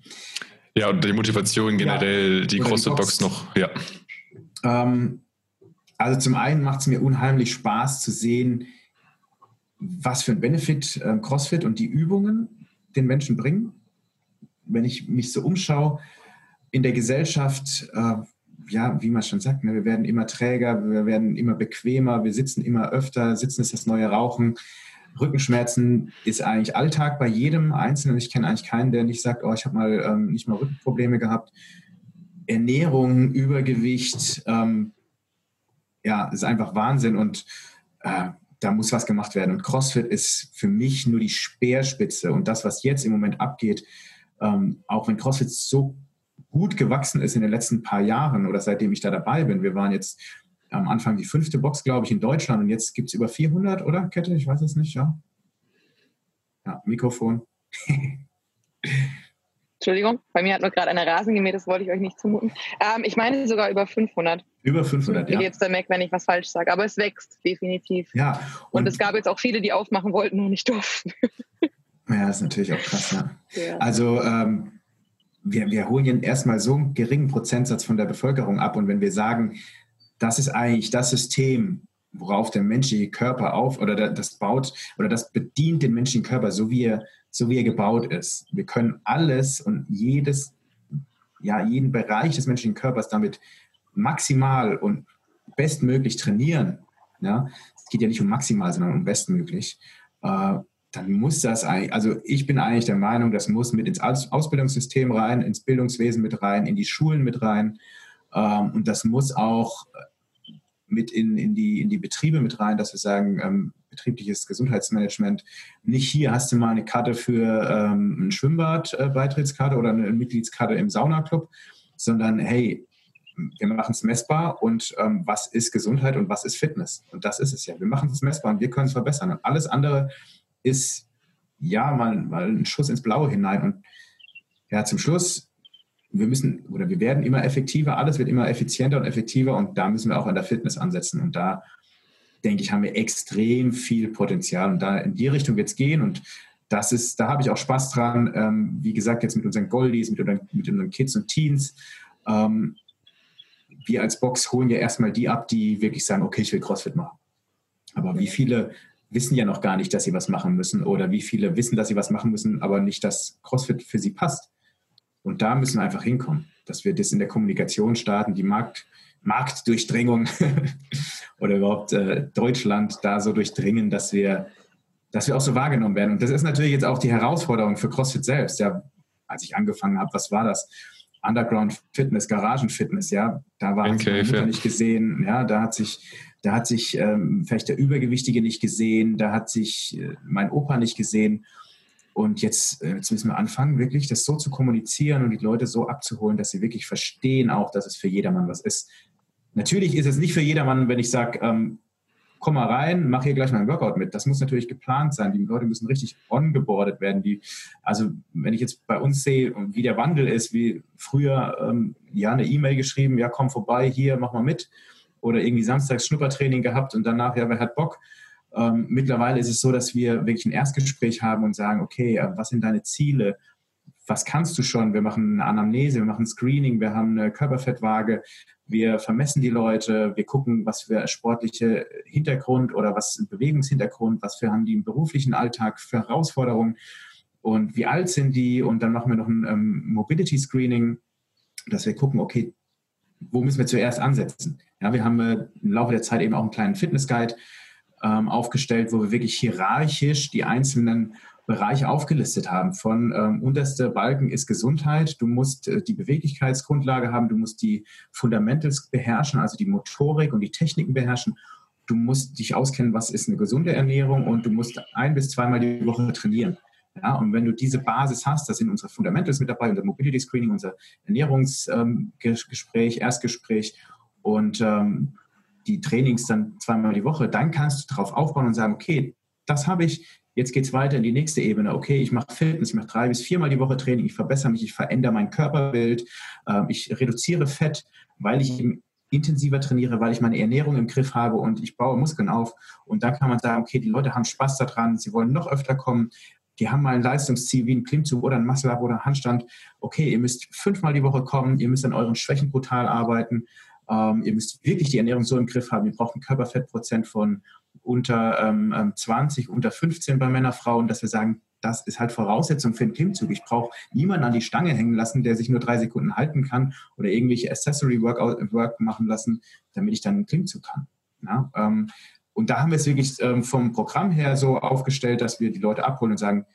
Ja, und die Motivation generell, ja, die CrossFit-Box noch, ja. Ähm, also zum einen macht es mir unheimlich Spaß zu sehen, was für ein Benefit äh, CrossFit und die Übungen den Menschen bringen. Wenn ich mich so umschaue in der Gesellschaft, äh, ja, wie man schon sagt, ne, wir werden immer träger, wir werden immer bequemer, wir sitzen immer öfter, sitzen ist das neue Rauchen. Rückenschmerzen ist eigentlich Alltag bei jedem Einzelnen. Ich kenne eigentlich keinen, der nicht sagt, oh, ich habe mal ähm, nicht mal Rückenprobleme gehabt. Ernährung, Übergewicht, ähm, ja, ist einfach Wahnsinn und äh, da muss was gemacht werden. Und CrossFit ist für mich nur die Speerspitze und das, was jetzt im Moment abgeht, ähm, auch wenn CrossFit so gut gewachsen ist in den letzten paar Jahren oder seitdem ich da dabei bin. Wir waren jetzt am Anfang die fünfte Box, glaube ich, in Deutschland und jetzt gibt es über 400, oder Kette? Ich weiß es nicht, ja. Ja, Mikrofon. Entschuldigung, bei mir hat nur gerade eine Rasen gemäht, das wollte ich euch nicht zumuten. Ähm, ich meine sogar über 500. Über 500, ja. Jetzt der Mac, wenn ich was falsch sage. Aber es wächst definitiv. Ja. Und, und, es gab jetzt auch viele, die aufmachen wollten und nicht durften. ja, ist natürlich auch krass, ja. ja. Also, ähm, wir, wir holen erstmal so einen geringen Prozentsatz von der Bevölkerung ab. Und wenn wir sagen, das ist eigentlich das System, worauf der menschliche Körper auf oder das baut oder das bedient den menschlichen Körper, so wie er, so wie er gebaut ist. Wir können alles und jedes, ja, jeden Bereich des menschlichen Körpers damit maximal und bestmöglich trainieren, ja, es geht ja nicht um maximal, sondern um bestmöglich, äh, dann muss das eigentlich, also ich bin eigentlich der Meinung, das muss mit ins Ausbildungssystem rein, ins Bildungswesen mit rein, in die Schulen mit rein. Ähm, und das muss auch mit in, in, die, in die Betriebe mit rein, dass wir sagen, ähm, betriebliches Gesundheitsmanagement, nicht hier hast du mal eine Karte für ähm, ein Schwimmbad-Beitrittskarte äh, oder eine Mitgliedskarte im Saunaclub, sondern hey, wir machen es messbar und ähm, was ist Gesundheit und was ist Fitness? Und das ist es ja. Wir machen es messbar und wir können es verbessern. Und alles andere ist ja mal, mal ein Schuss ins Blaue hinein. Und ja, zum Schluss, wir müssen oder wir werden immer effektiver, alles wird immer effizienter und effektiver und da müssen wir auch an der Fitness ansetzen. Und da denke ich, haben wir extrem viel Potenzial. Und da in die Richtung wird es gehen. Und das ist, da habe ich auch Spaß dran. Ähm, wie gesagt, jetzt mit unseren Goldies, mit unseren, mit unseren Kids und Teens. Ähm, wir als Box holen ja erstmal die ab, die wirklich sagen, okay, ich will CrossFit machen. Aber wie viele wissen ja noch gar nicht, dass sie was machen müssen oder wie viele wissen, dass sie was machen müssen, aber nicht, dass CrossFit für sie passt. Und da müssen wir einfach hinkommen, dass wir das in der Kommunikation starten, die Markt, Marktdurchdringung oder überhaupt äh, Deutschland da so durchdringen, dass wir, dass wir auch so wahrgenommen werden. Und das ist natürlich jetzt auch die Herausforderung für CrossFit selbst. Ja, als ich angefangen habe, was war das? Underground Fitness, Garagen Fitness, ja, da war okay, ja. nicht gesehen, ja, da hat sich da hat sich ähm, vielleicht der Übergewichtige nicht gesehen, da hat sich äh, mein Opa nicht gesehen. Und jetzt, äh, jetzt müssen wir anfangen, wirklich das so zu kommunizieren und die Leute so abzuholen, dass sie wirklich verstehen auch, dass es für jedermann was ist. Natürlich ist es nicht für jedermann, wenn ich sage, ähm, komm mal rein, mach hier gleich mal ein Workout mit. Das muss natürlich geplant sein. Die Leute müssen richtig ongeboardet werden. Die, also wenn ich jetzt bei uns sehe, wie der Wandel ist, wie früher ähm, ja eine E-Mail geschrieben, ja komm vorbei, hier mach mal mit oder irgendwie samstags Schnuppertraining gehabt und danach, ja, wer hat Bock? Ähm, mittlerweile ist es so, dass wir wirklich ein Erstgespräch haben und sagen, okay, äh, was sind deine Ziele? Was kannst du schon? Wir machen eine Anamnese, wir machen ein Screening, wir haben eine Körperfettwaage, wir vermessen die Leute, wir gucken, was für sportliche Hintergrund oder was Bewegungshintergrund, was für haben die im beruflichen Alltag für Herausforderungen und wie alt sind die und dann machen wir noch ein ähm, Mobility Screening, dass wir gucken, okay, wo müssen wir zuerst ansetzen? Ja, wir haben äh, im Laufe der Zeit eben auch einen kleinen Fitness-Guide ähm, aufgestellt, wo wir wirklich hierarchisch die einzelnen Bereiche aufgelistet haben. Von ähm, unterste Balken ist Gesundheit. Du musst äh, die Beweglichkeitsgrundlage haben, du musst die Fundamentals beherrschen, also die Motorik und die Techniken beherrschen. Du musst dich auskennen, was ist eine gesunde Ernährung und du musst ein bis zweimal die Woche trainieren. Ja, und wenn du diese Basis hast, das sind unsere Fundamentals mit dabei, unser Mobility Screening, unser Ernährungsgespräch, ähm, Erstgespräch und ähm, die Trainings dann zweimal die Woche, dann kannst du darauf aufbauen und sagen, okay, das habe ich, jetzt geht es weiter in die nächste Ebene. Okay, ich mache Fitness, ich mache drei bis viermal die Woche Training, ich verbessere mich, ich verändere mein Körperbild, äh, ich reduziere Fett, weil ich intensiver trainiere, weil ich meine Ernährung im Griff habe und ich baue Muskeln auf. Und da kann man sagen, okay, die Leute haben Spaß daran, sie wollen noch öfter kommen, die haben mal ein Leistungsziel wie ein Klimmzug oder ein Muscle-Up oder ein Handstand. Okay, ihr müsst fünfmal die Woche kommen, ihr müsst an euren Schwächen brutal arbeiten, ähm, ihr müsst wirklich die Ernährung so im Griff haben. Ihr braucht ein Körperfettprozent von unter ähm, 20, ähm, unter 15 bei Männer, Frauen, dass wir sagen, das ist halt Voraussetzung für einen Klimmzug. Ich brauche niemanden an die Stange hängen lassen, der sich nur drei Sekunden halten kann oder irgendwelche Accessory Workout Work machen lassen, damit ich dann einen Klimmzug kann. Ja, ähm, und da haben wir es wirklich ähm, vom Programm her so aufgestellt, dass wir die Leute abholen und sagen,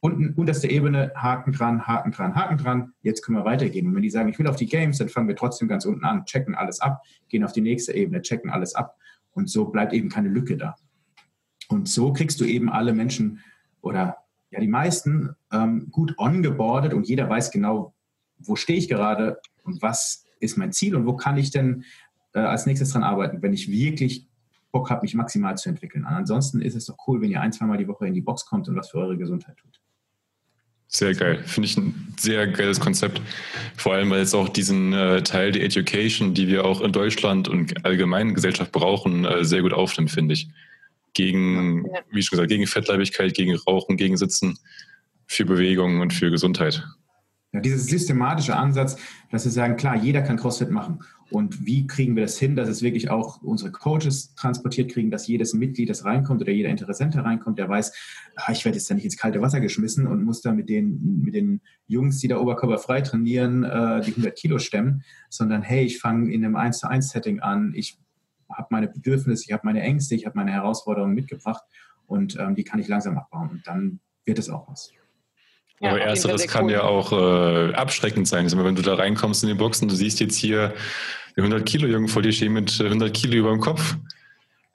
unten, unterste Ebene, Haken dran, Haken dran, Haken dran, jetzt können wir weitergehen. Und wenn die sagen, ich will auf die Games, dann fangen wir trotzdem ganz unten an, checken alles ab, gehen auf die nächste Ebene, checken alles ab. Und so bleibt eben keine Lücke da. Und so kriegst du eben alle Menschen oder ja die meisten ähm, gut ongeboardet und jeder weiß genau, wo stehe ich gerade und was ist mein Ziel und wo kann ich denn äh, als nächstes dran arbeiten, wenn ich wirklich Bock habe, mich maximal zu entwickeln. ansonsten ist es doch cool, wenn ihr ein, zweimal die Woche in die Box kommt und was für eure Gesundheit tut. Sehr geil. Finde ich ein sehr geiles Konzept. Vor allem, weil es auch diesen äh, Teil der Education, die wir auch in Deutschland und allgemein Gesellschaft brauchen, äh, sehr gut aufnimmt, finde ich. Gegen, ja. wie schon gesagt, gegen Fettleibigkeit, gegen Rauchen, gegen Sitzen, für Bewegung und für Gesundheit. Ja, dieser systematische Ansatz, dass wir sagen, klar, jeder kann CrossFit machen. Und wie kriegen wir das hin, dass es wirklich auch unsere Coaches transportiert kriegen, dass jedes Mitglied, das reinkommt oder jeder Interessent reinkommt, der weiß, ah, ich werde jetzt da nicht ins kalte Wasser geschmissen und muss da mit den, mit den Jungs, die da oberkörperfrei trainieren, äh, die 100 Kilo stemmen, sondern hey, ich fange in einem 1 zu 1 Setting an, ich habe meine Bedürfnisse, ich habe meine Ängste, ich habe meine Herausforderungen mitgebracht und ähm, die kann ich langsam abbauen und dann wird es auch was. Ja, Aber ersteres kann cool. ja auch äh, abschreckend sein. Also wenn du da reinkommst in die Boxen, du siehst jetzt hier die 100 Kilo Jungen vor dir stehen mit 100 Kilo über dem Kopf.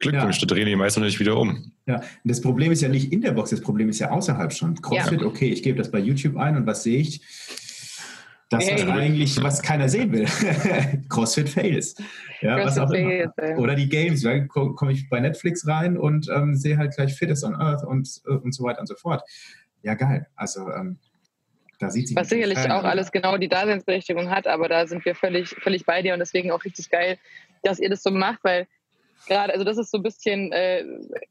Glückwunsch, ja. da drehen die meisten natürlich wieder um. Ja, und das Problem ist ja nicht in der Box, das Problem ist ja außerhalb schon. CrossFit, ja. okay, ich gebe das bei YouTube ein und was sehe ich? Das ist eigentlich, was keiner sehen will. CrossFit Fails. Ja, CrossFit was auch Fails, immer. Oder die Games, da komme ich bei Netflix rein und ähm, sehe halt gleich Fittest on Earth und, äh, und so weiter und so fort. Ja, geil. Also ähm, da sieht sich. Was sicherlich auch alles genau die Daseinsberechtigung hat, aber da sind wir völlig, völlig bei dir und deswegen auch richtig geil, dass ihr das so macht, weil gerade, also das ist so ein bisschen äh,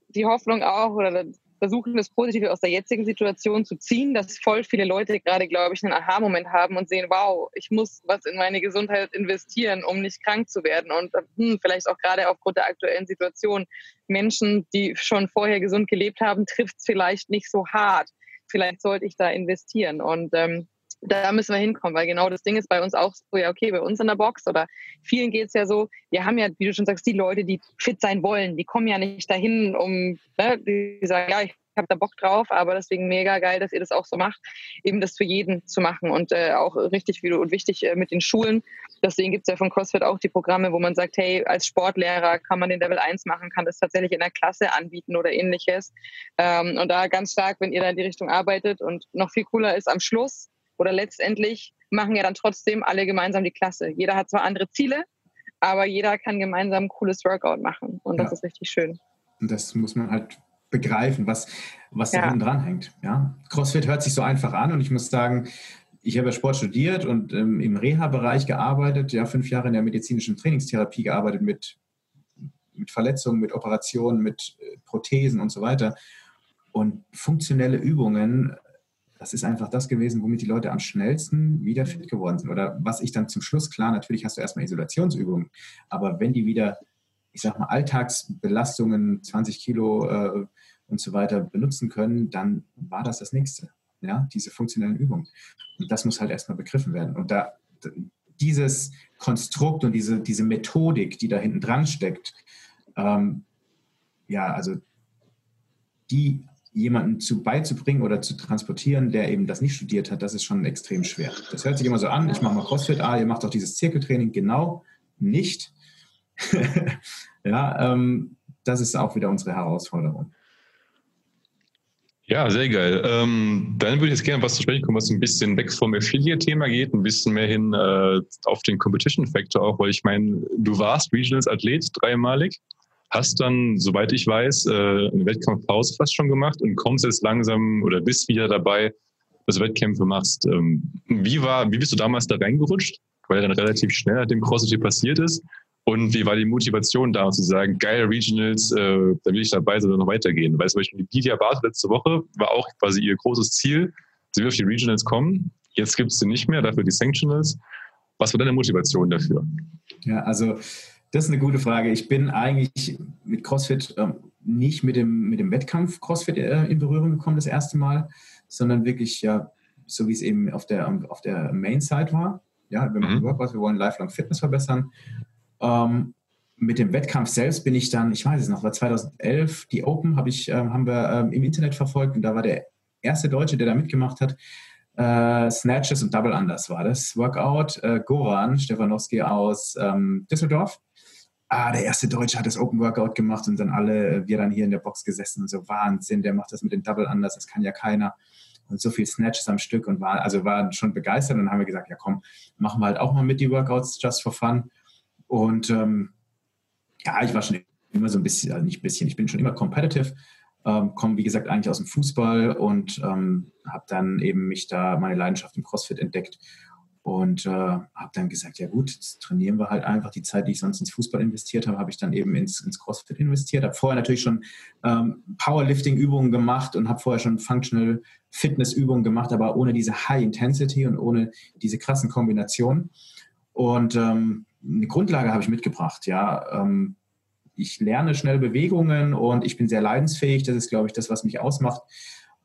die Hoffnung auch oder versuchen, das Positive aus der jetzigen Situation zu ziehen, dass voll viele Leute gerade, glaube ich, einen Aha-Moment haben und sehen, wow, ich muss was in meine Gesundheit investieren, um nicht krank zu werden. Und hm, vielleicht auch gerade aufgrund der aktuellen Situation Menschen, die schon vorher gesund gelebt haben, trifft es vielleicht nicht so hart. Vielleicht sollte ich da investieren. Und ähm, da müssen wir hinkommen, weil genau das Ding ist bei uns auch so, ja, okay, bei uns in der Box oder vielen geht es ja so, wir haben ja, wie du schon sagst, die Leute, die fit sein wollen, die kommen ja nicht dahin, um, ne, die sagen, ja, ich habe da Bock drauf, aber deswegen mega geil, dass ihr das auch so macht, eben das für jeden zu machen und äh, auch richtig du, und wichtig äh, mit den Schulen. Deswegen gibt es ja von CrossFit auch die Programme, wo man sagt, hey, als Sportlehrer kann man den Level 1 machen, kann das tatsächlich in der Klasse anbieten oder ähnliches. Ähm, und da ganz stark, wenn ihr da in die Richtung arbeitet und noch viel cooler ist am Schluss, oder letztendlich machen ja dann trotzdem alle gemeinsam die Klasse. Jeder hat zwar andere Ziele, aber jeder kann gemeinsam ein cooles Workout machen und das ja. ist richtig schön. Und das muss man halt begreifen, was, was ja. da dran hängt. Ja? CrossFit hört sich so einfach an und ich muss sagen, ich habe ja Sport studiert und ähm, im Reha-Bereich gearbeitet, ja, fünf Jahre in der medizinischen Trainingstherapie gearbeitet mit, mit Verletzungen, mit Operationen, mit äh, Prothesen und so weiter. Und funktionelle Übungen das ist einfach das gewesen, womit die Leute am schnellsten wieder fit geworden sind. Oder was ich dann zum Schluss, klar, natürlich hast du erstmal Isolationsübungen, aber wenn die wieder, ich sag mal, Alltagsbelastungen, 20 Kilo äh, und so weiter benutzen können, dann war das das Nächste. Ja, diese funktionellen Übungen. Und das muss halt erstmal begriffen werden. Und da, dieses Konstrukt und diese, diese Methodik, die da hinten dran steckt, ähm, ja, also die jemanden zu beizubringen oder zu transportieren, der eben das nicht studiert hat, das ist schon extrem schwer. Das hört sich immer so an, ich mache mal CrossFit, ah, ihr macht doch dieses Zirkeltraining, genau nicht. ja, ähm, das ist auch wieder unsere Herausforderung. Ja, sehr geil. Ähm, dann würde ich jetzt gerne was zu sprechen kommen, was ein bisschen weg vom Affiliate-Thema geht, ein bisschen mehr hin äh, auf den Competition-Factor auch, weil ich meine, du warst Regionals-Athlet dreimalig hast dann, soweit ich weiß, äh, eine Wettkampfpause fast schon gemacht und kommst jetzt langsam oder bist wieder dabei, dass du Wettkämpfe machst. Ähm, wie war, wie bist du damals da reingerutscht? Weil dann relativ schnell nachdem CrossFit passiert ist. Und wie war die Motivation da, zu sagen, geil, Regionals, äh, da will ich dabei sein und noch weitergehen? Weil zum Beispiel die Lydia Barth letzte Woche war auch quasi ihr großes Ziel. Sie will auf die Regionals kommen. Jetzt gibt es sie nicht mehr, dafür die Sanctionals. Was war deine Motivation dafür? Ja, also das ist eine gute Frage. Ich bin eigentlich mit CrossFit ähm, nicht mit dem, mit dem Wettkampf CrossFit äh, in Berührung gekommen das erste Mal, sondern wirklich ja, so wie es eben auf der, auf der Main-Side war. Ja, wir machen mhm. Workouts, wir wollen Lifelong Fitness verbessern. Ähm, mit dem Wettkampf selbst bin ich dann, ich weiß es noch, war 2011, die Open hab ich, ähm, haben wir ähm, im Internet verfolgt und da war der erste Deutsche, der da mitgemacht hat, äh, Snatches und Double Unders war das Workout. Äh, Goran Stefanowski aus ähm, Düsseldorf ah, der erste Deutsche hat das Open Workout gemacht und dann alle, wir dann hier in der Box gesessen und so, Wahnsinn, der macht das mit den Double anders, das kann ja keiner. Und so viel Snatches am Stück und war, also waren schon begeistert und haben wir gesagt, ja komm, machen wir halt auch mal mit die Workouts just for fun. Und ähm, ja, ich war schon immer so ein bisschen, also nicht ein bisschen, ich bin schon immer competitive, ähm, komme wie gesagt eigentlich aus dem Fußball und ähm, habe dann eben mich da meine Leidenschaft im CrossFit entdeckt und äh, habe dann gesagt, ja gut, jetzt trainieren wir halt einfach. Die Zeit, die ich sonst ins Fußball investiert habe, habe ich dann eben ins, ins CrossFit investiert. Habe vorher natürlich schon ähm, Powerlifting-Übungen gemacht und habe vorher schon Functional Fitness-Übungen gemacht, aber ohne diese High Intensity und ohne diese krassen Kombinationen. Und ähm, eine Grundlage habe ich mitgebracht, ja. Ähm, ich lerne schnell Bewegungen und ich bin sehr leidensfähig. Das ist, glaube ich, das, was mich ausmacht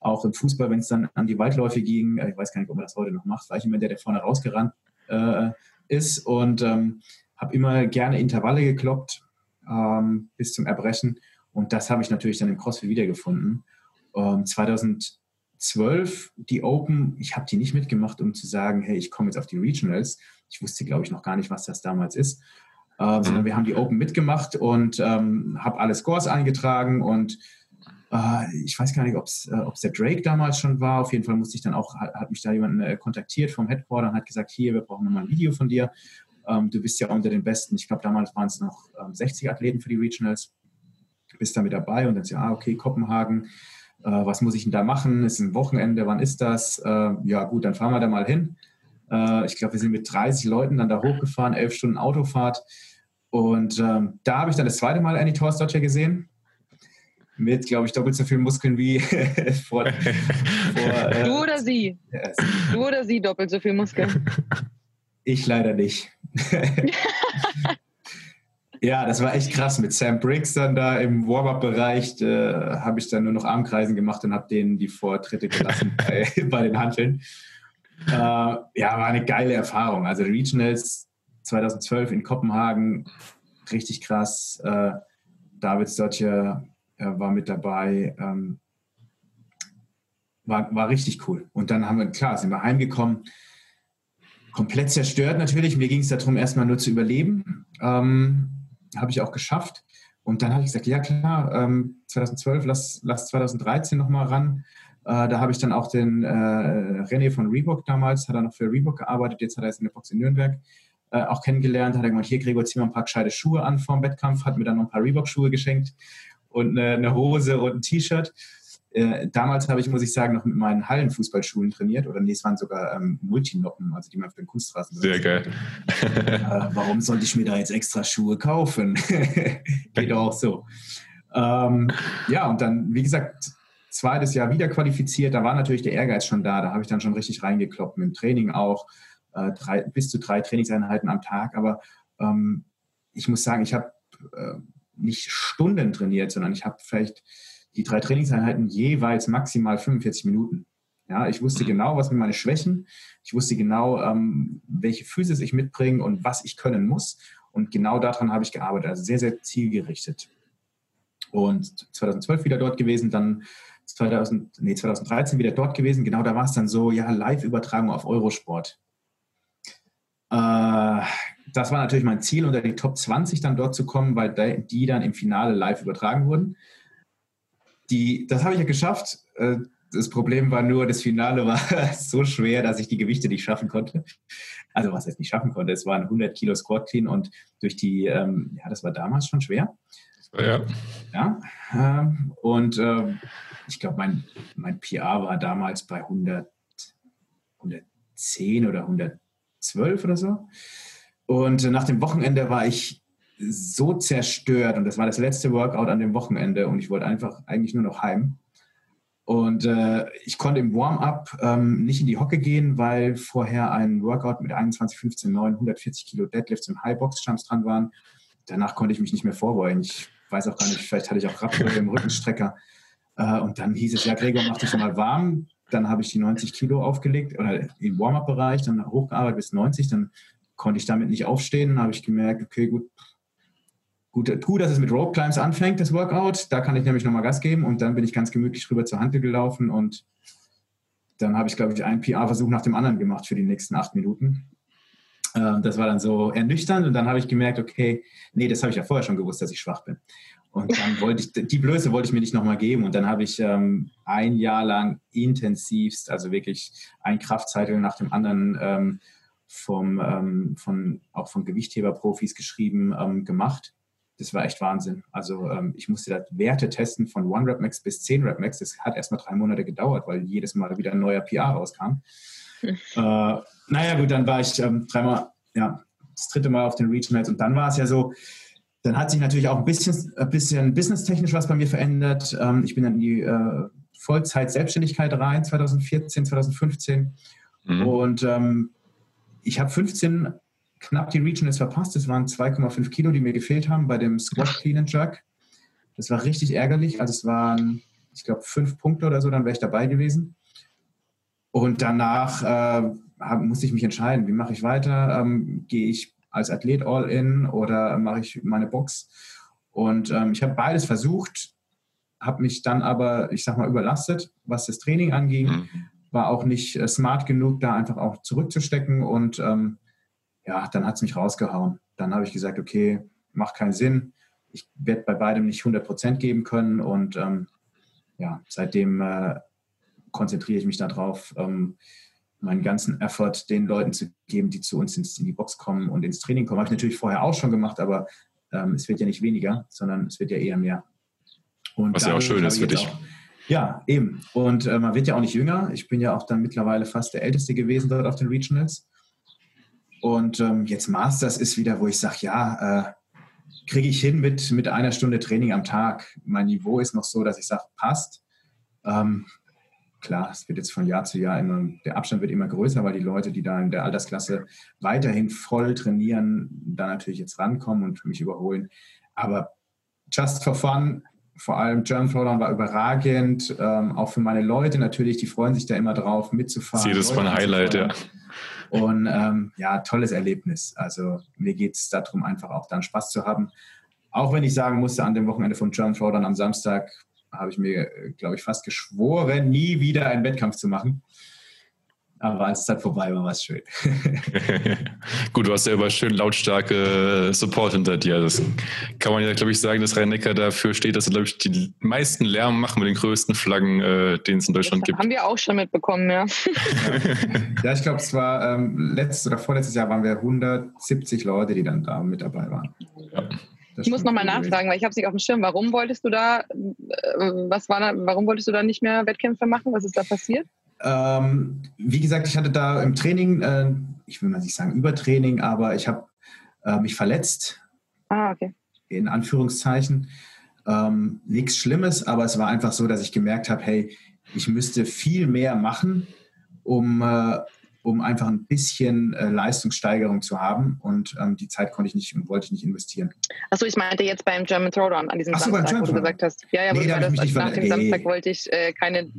auch im Fußball, wenn es dann an die Waldläufe ging, äh, ich weiß gar nicht, ob man das heute noch macht, war ich immer der, der vorne rausgerannt äh, ist und ähm, habe immer gerne Intervalle gekloppt. ähm, bis zum Erbrechen. Und das habe ich natürlich dann im CrossFit wiedergefunden. Ähm, 2012 die Open, ich habe die nicht mitgemacht, um zu sagen, hey, ich komme jetzt auf die Regionals. Ich wusste, glaube ich, noch gar nicht, was das damals ist. Äh, sondern wir haben die Open mitgemacht und ähm, habe alle Scores eingetragen und äh, ich weiß gar nicht, ob es äh, der Drake damals schon war. Auf jeden Fall musste ich dann auch, hat, hat mich da jemand äh, kontaktiert vom Headquarter und hat gesagt, hier, wir brauchen nochmal ein Video von dir. Ähm, du bist ja unter den Besten. Ich glaube, damals waren es noch ähm, 60 Athleten für die Regionals. Du bist da mit dabei und dann ja, ah, okay, Kopenhagen. Was muss ich denn da machen? Ist ein Wochenende, wann ist das? Ja, gut, dann fahren wir da mal hin. Äh, ich glaube, wir sind mit 30 Leuten dann da hochgefahren, elf Stunden Autofahrt. Und ähm, da habe ich dann das zweite Mal Annie Torsdotcher gesehen mit, glaube ich, doppelt so viel Muskeln wie vor. vor äh, du oder sie? Yes. Du oder sie doppelt so viel Muskeln? Ich leider nicht. ja, das war echt krass. Mit Sam Briggs dann da im Warm-Up-Bereich äh, habe ich dann nur noch Armkreisen gemacht und habe denen die Vortritte gelassen bei, bei, den Handeln. Äh, ja, war eine geile Erfahrung. Also Regionals 2012 in Kopenhagen, richtig krass. Äh, David Stotcher er war mit dabei. Ähm, war, war richtig cool. Und dann haben wir, klar, sind wir heimgekommen, komplett zerstört natürlich. Mir ging es darum, erstmal nur zu überleben. Ähm, habe ich auch geschafft. Und dann habe ich gesagt, ja klar, ähm, 2012, lass, lass 2013 nochmal ran. Äh, da habe ich dann auch den äh, René von Reebok damals, hat er noch für Reebok gearbeitet, jetzt hat er es in der Box in Nürnberg äh, auch kennengelernt, hat er gesagt, hier Gregor, zieh mal ein paar gescheite Schuhe an vor dem Wettkampf, hat mir dann noch ein paar Reebok-Schuhe geschenkt und eine, eine Hose und ein T-Shirt. Äh, damals habe ich, muss ich sagen, noch mit meinen Hallenfußballschuhen trainiert. Oder nee, es waren sogar ähm, Multinoppen, also die man für den Kunstrasen Sehr geil. äh, warum sollte ich mir da jetzt extra Schuhe kaufen? Geht auch so. Ähm, ja, und dann, wie gesagt, zweites Jahr wieder qualifiziert. Da war natürlich der Ehrgeiz schon da. Da habe ich dann schon richtig reingekloppt, mit dem Training auch. Äh, drei, bis zu drei Trainingseinheiten am Tag. Aber ähm, ich muss sagen, ich habe äh, nicht Stunden trainiert, sondern ich habe vielleicht die drei Trainingseinheiten jeweils maximal 45 Minuten. Ja, ich wusste mhm. genau, was sind meine Schwächen. Ich wusste genau, ähm, welche Physis ich mitbringe und was ich können muss. Und genau daran habe ich gearbeitet. Also sehr, sehr zielgerichtet. Und 2012 wieder dort gewesen, dann 2000, nee, 2013 wieder dort gewesen. Genau da war es dann so, ja, Live-Übertragung auf Eurosport. Äh, das war natürlich mein Ziel, unter die Top 20 dann dort zu kommen, weil die dann im Finale live übertragen wurden. Die, das habe ich ja geschafft. Äh, das Problem war nur, das Finale war so schwer, dass ich die Gewichte nicht schaffen konnte. Also was heißt nicht schaffen konnte? Es waren 100 Kilo Squat Clean und durch die, ähm, ja, das war damals schon schwer. Ja. Ja. Ähm, und ähm, ich glaube, mein, mein PR war damals bei 100, 110 oder 112 oder so. Und nach dem Wochenende war ich so zerstört und das war das letzte Workout an dem Wochenende und ich wollte einfach eigentlich nur noch heim. Und äh, ich konnte im Warm-up ähm, nicht in die Hocke gehen, weil vorher ein Workout mit 21, 15, 9, 140 Kilo Deadlifts und High-Box-Jumps dran waren. Danach konnte ich mich nicht mehr vorbeugen. Ich weiß auch gar nicht, vielleicht hatte ich auch Rappel im Rückenstrecker. Äh, und dann hieß es, ja, Gregor, mach dich schon mal warm. Dann habe ich die 90 Kilo aufgelegt oder im Warm-up-Bereich, dann hochgearbeitet bis 90. Dann konnte ich damit nicht aufstehen. Dann habe ich gemerkt, okay, gut, gut, gut, dass es mit Rope Climbs anfängt, das Workout. Da kann ich nämlich nochmal Gas geben. Und dann bin ich ganz gemütlich rüber zur Handel gelaufen und dann habe ich, glaube ich, einen PR-Versuch nach dem anderen gemacht für die nächsten acht Minuten. Ähm, das war dann so ernüchternd und dann habe ich gemerkt, okay, nee, das habe ich ja vorher schon gewusst, dass ich schwach bin. Und dann wollte ich, die Blöße wollte ich mir nicht nochmal geben. Und dann habe ich ähm, ein Jahr lang intensivst, also wirklich ein Kraftzeitel nach dem anderen ähm, vom, ähm, von, auch von Gewichtheberprofis geschrieben, ähm, gemacht. Das war echt Wahnsinn. Also ähm, ich musste da Werte testen von One Rep Max bis 10 Rep Max. Das hat erstmal drei Monate gedauert, weil jedes Mal wieder ein neuer PR rauskam. Äh, naja, gut, dann war ich ähm, dreimal, ja, das dritte Mal auf den Regionals und dann war es ja so, dann hat sich natürlich auch ein bisschen, ein bisschen businesstechnisch was bei mir verändert. Ähm, ich bin dann in die äh, Vollzeit-Selbstständigkeit rein, 2014, 2015. Mhm. Und ähm, ich habe 15 knapp die Regionals verpasst. Das waren 2,5 Kilo, die mir gefehlt haben bei dem Squat Clean and Jerk. Das war richtig ärgerlich. Also es waren, ich glaube, fünf Punkte oder so, dann wäre ich dabei gewesen. Und danach äh, musste ich mich entscheiden, wie mache ich weiter? Ähm, Gehe ich als Athlet all in oder mache ich meine Box? Und ähm, ich habe beides versucht, habe mich dann aber, ich sag mal, überlastet, was das Training anging. Mhm. War auch nicht äh, smart genug, da einfach auch zurückzustecken. Und ähm, ja, dann hat es mich rausgehauen. Dann habe ich gesagt, okay, macht keinen Sinn. Ich werde bei beidem nicht 100 Prozent geben können. Und ähm, ja, seitdem äh, konzentriere ich mich darauf, ähm, meinen ganzen Effort den Leuten zu geben, die zu uns ins, in die Box kommen und ins Training kommen. Habe ich natürlich vorher auch schon gemacht, aber ähm, es wird ja nicht weniger, sondern es wird ja eher mehr. Und Was ja auch schön ist für dich. Auch, ja, eben. Und äh, man wird ja auch nicht jünger. Ich bin ja auch dann mittlerweile fast der Älteste gewesen dort auf den Regionals. Und ähm, jetzt Masters ist wieder, wo ich sage, ja, äh, kriege ich hin mit, mit einer Stunde Training am Tag. Mein Niveau ist noch so, dass ich sage, passt. Ähm, klar, es wird jetzt von Jahr zu Jahr immer, der Abstand wird immer größer, weil die Leute, die da in der Altersklasse weiterhin voll trainieren, da natürlich jetzt rankommen und mich überholen. Aber just for fun, vor allem German Throwdown war überragend, ähm, auch für meine Leute natürlich, die freuen sich da immer drauf, mitzufahren. Jedes Mal ein Highlight, ja. Und ähm, ja, tolles Erlebnis. Also mir geht es darum, einfach auch dann Spaß zu haben. Auch wenn ich sagen musste, an dem Wochenende vom German Throwdown am Samstag habe ich mir, glaube ich, fast geschworen, nie wieder einen Wettkampf zu machen. Aber als es dann vorbei war, war es schön. Gut, du hast ja immer schön lautstarke Support hinter dir. Das kann man ja, glaube ich, sagen, dass Rhein-Neckar dafür steht, dass er, glaube ich, die meisten Lärm machen mit den größten Flaggen, äh, den es in Deutschland das gibt. Haben wir auch schon mitbekommen, ja. ja, ich glaube, es war ähm, letztes oder vorletztes Jahr waren wir 170 Leute, die dann da mit dabei waren. Ja. Ich muss nochmal nachfragen, weil ich habe es nicht auf dem Schirm. Warum wolltest du da, äh, was war da, warum wolltest du da nicht mehr Wettkämpfe machen? Was ist da passiert? Ähm, wie gesagt, ich hatte da im Training, äh, ich will mal nicht sagen Übertraining, aber ich habe äh, mich verletzt. Ah, okay. In Anführungszeichen. Ähm, Nichts Schlimmes, aber es war einfach so, dass ich gemerkt habe, hey, ich müsste viel mehr machen, um, äh, um einfach ein bisschen äh, Leistungssteigerung zu haben. Und ähm, die Zeit konnte ich nicht und wollte ich nicht investieren. Achso, ich meinte jetzt beim German Throwdown an diesem Achso, Samstag, wo du gesagt hast. Ja, ja, nee, da das, nach dem Samstag wollte ich äh, keine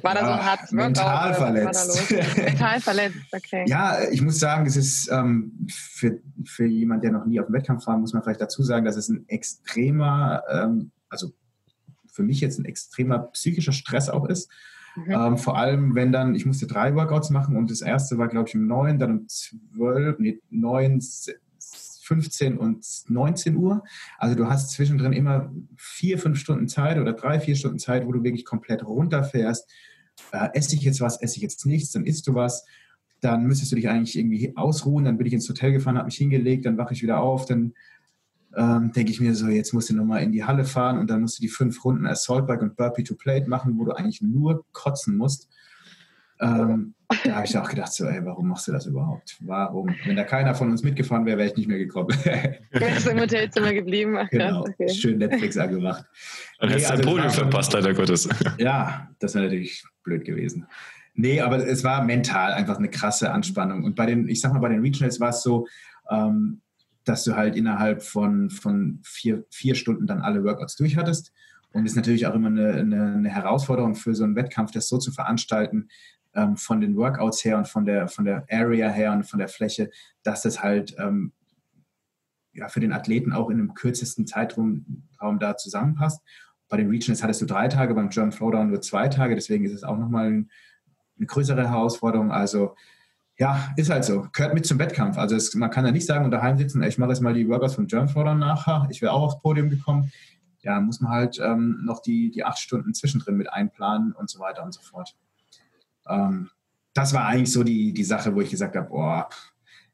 war da so ein hartes Mental verletzt. mental verletzt, okay. Ja, ich muss sagen, es ist ähm, für, für jemand, der noch nie auf dem Wettkampf war, muss man vielleicht dazu sagen, dass es ein extremer, ähm, also für mich jetzt ein extremer psychischer Stress auch ist. Mhm. Ähm, vor allem, wenn dann, ich musste drei Workouts machen und das erste war, glaube ich, um neun, dann um zwölf, nee, neun, 15 und 19 Uhr. Also du hast zwischendrin immer vier, fünf Stunden Zeit oder drei, vier Stunden Zeit, wo du wirklich komplett runterfährst äh, esse ich jetzt was, esse ich jetzt nichts, dann isst du was, dann müsstest du dich eigentlich irgendwie ausruhen, dann bin ich ins Hotel gefahren, habe mich hingelegt, dann wache ich wieder auf, dann ähm, denke ich mir so, jetzt musst du nochmal in die Halle fahren und dann musst du die fünf Runden Assault Bike und Burpee to Plate machen, wo du eigentlich nur kotzen musst. Ähm, da habe ich auch gedacht, so, ey, warum machst du das überhaupt? Warum? Wenn da keiner von uns mitgefahren wäre, wäre ich nicht mehr gekommen. Wärst du im Hotelzimmer geblieben? Ach, genau, okay. schön Netflix angemacht. Dann nee, hättest du also ein Podium verpasst, leider Gottes. Ja, das wäre natürlich blöd gewesen. Nee, aber es war mental einfach eine krasse Anspannung. Und bei den, ich sag mal, bei den Regionals war es so, ähm, dass du halt innerhalb von, von vier, vier Stunden dann alle Workouts durch hattest. Und ist natürlich auch immer eine, eine, eine, Herausforderung für so einen Wettkampf, das so zu veranstalten, ähm, von den Workouts her und von der, von der Area her und von der Fläche, dass das halt ähm, ja, für den Athleten auch in einem kürzesten Zeitraum Raum da zusammenpasst. Bei den Regionals hattest du drei Tage, beim German Throwdown nur zwei Tage, deswegen ist es auch nochmal ein, eine größere Herausforderung. Also ja, ist halt so. Gehört mit zum Wettkampf. Also es, man kann ja nicht sagen und daheim sitzen, ich mache jetzt mal die Workouts vom German Throwdown nachher, ich wäre auch aufs Podium gekommen. Ja, muss man halt ähm, noch die, die acht Stunden zwischendrin mit einplanen und so weiter und so fort. Ähm, das war eigentlich so die, die Sache, wo ich gesagt habe, boah,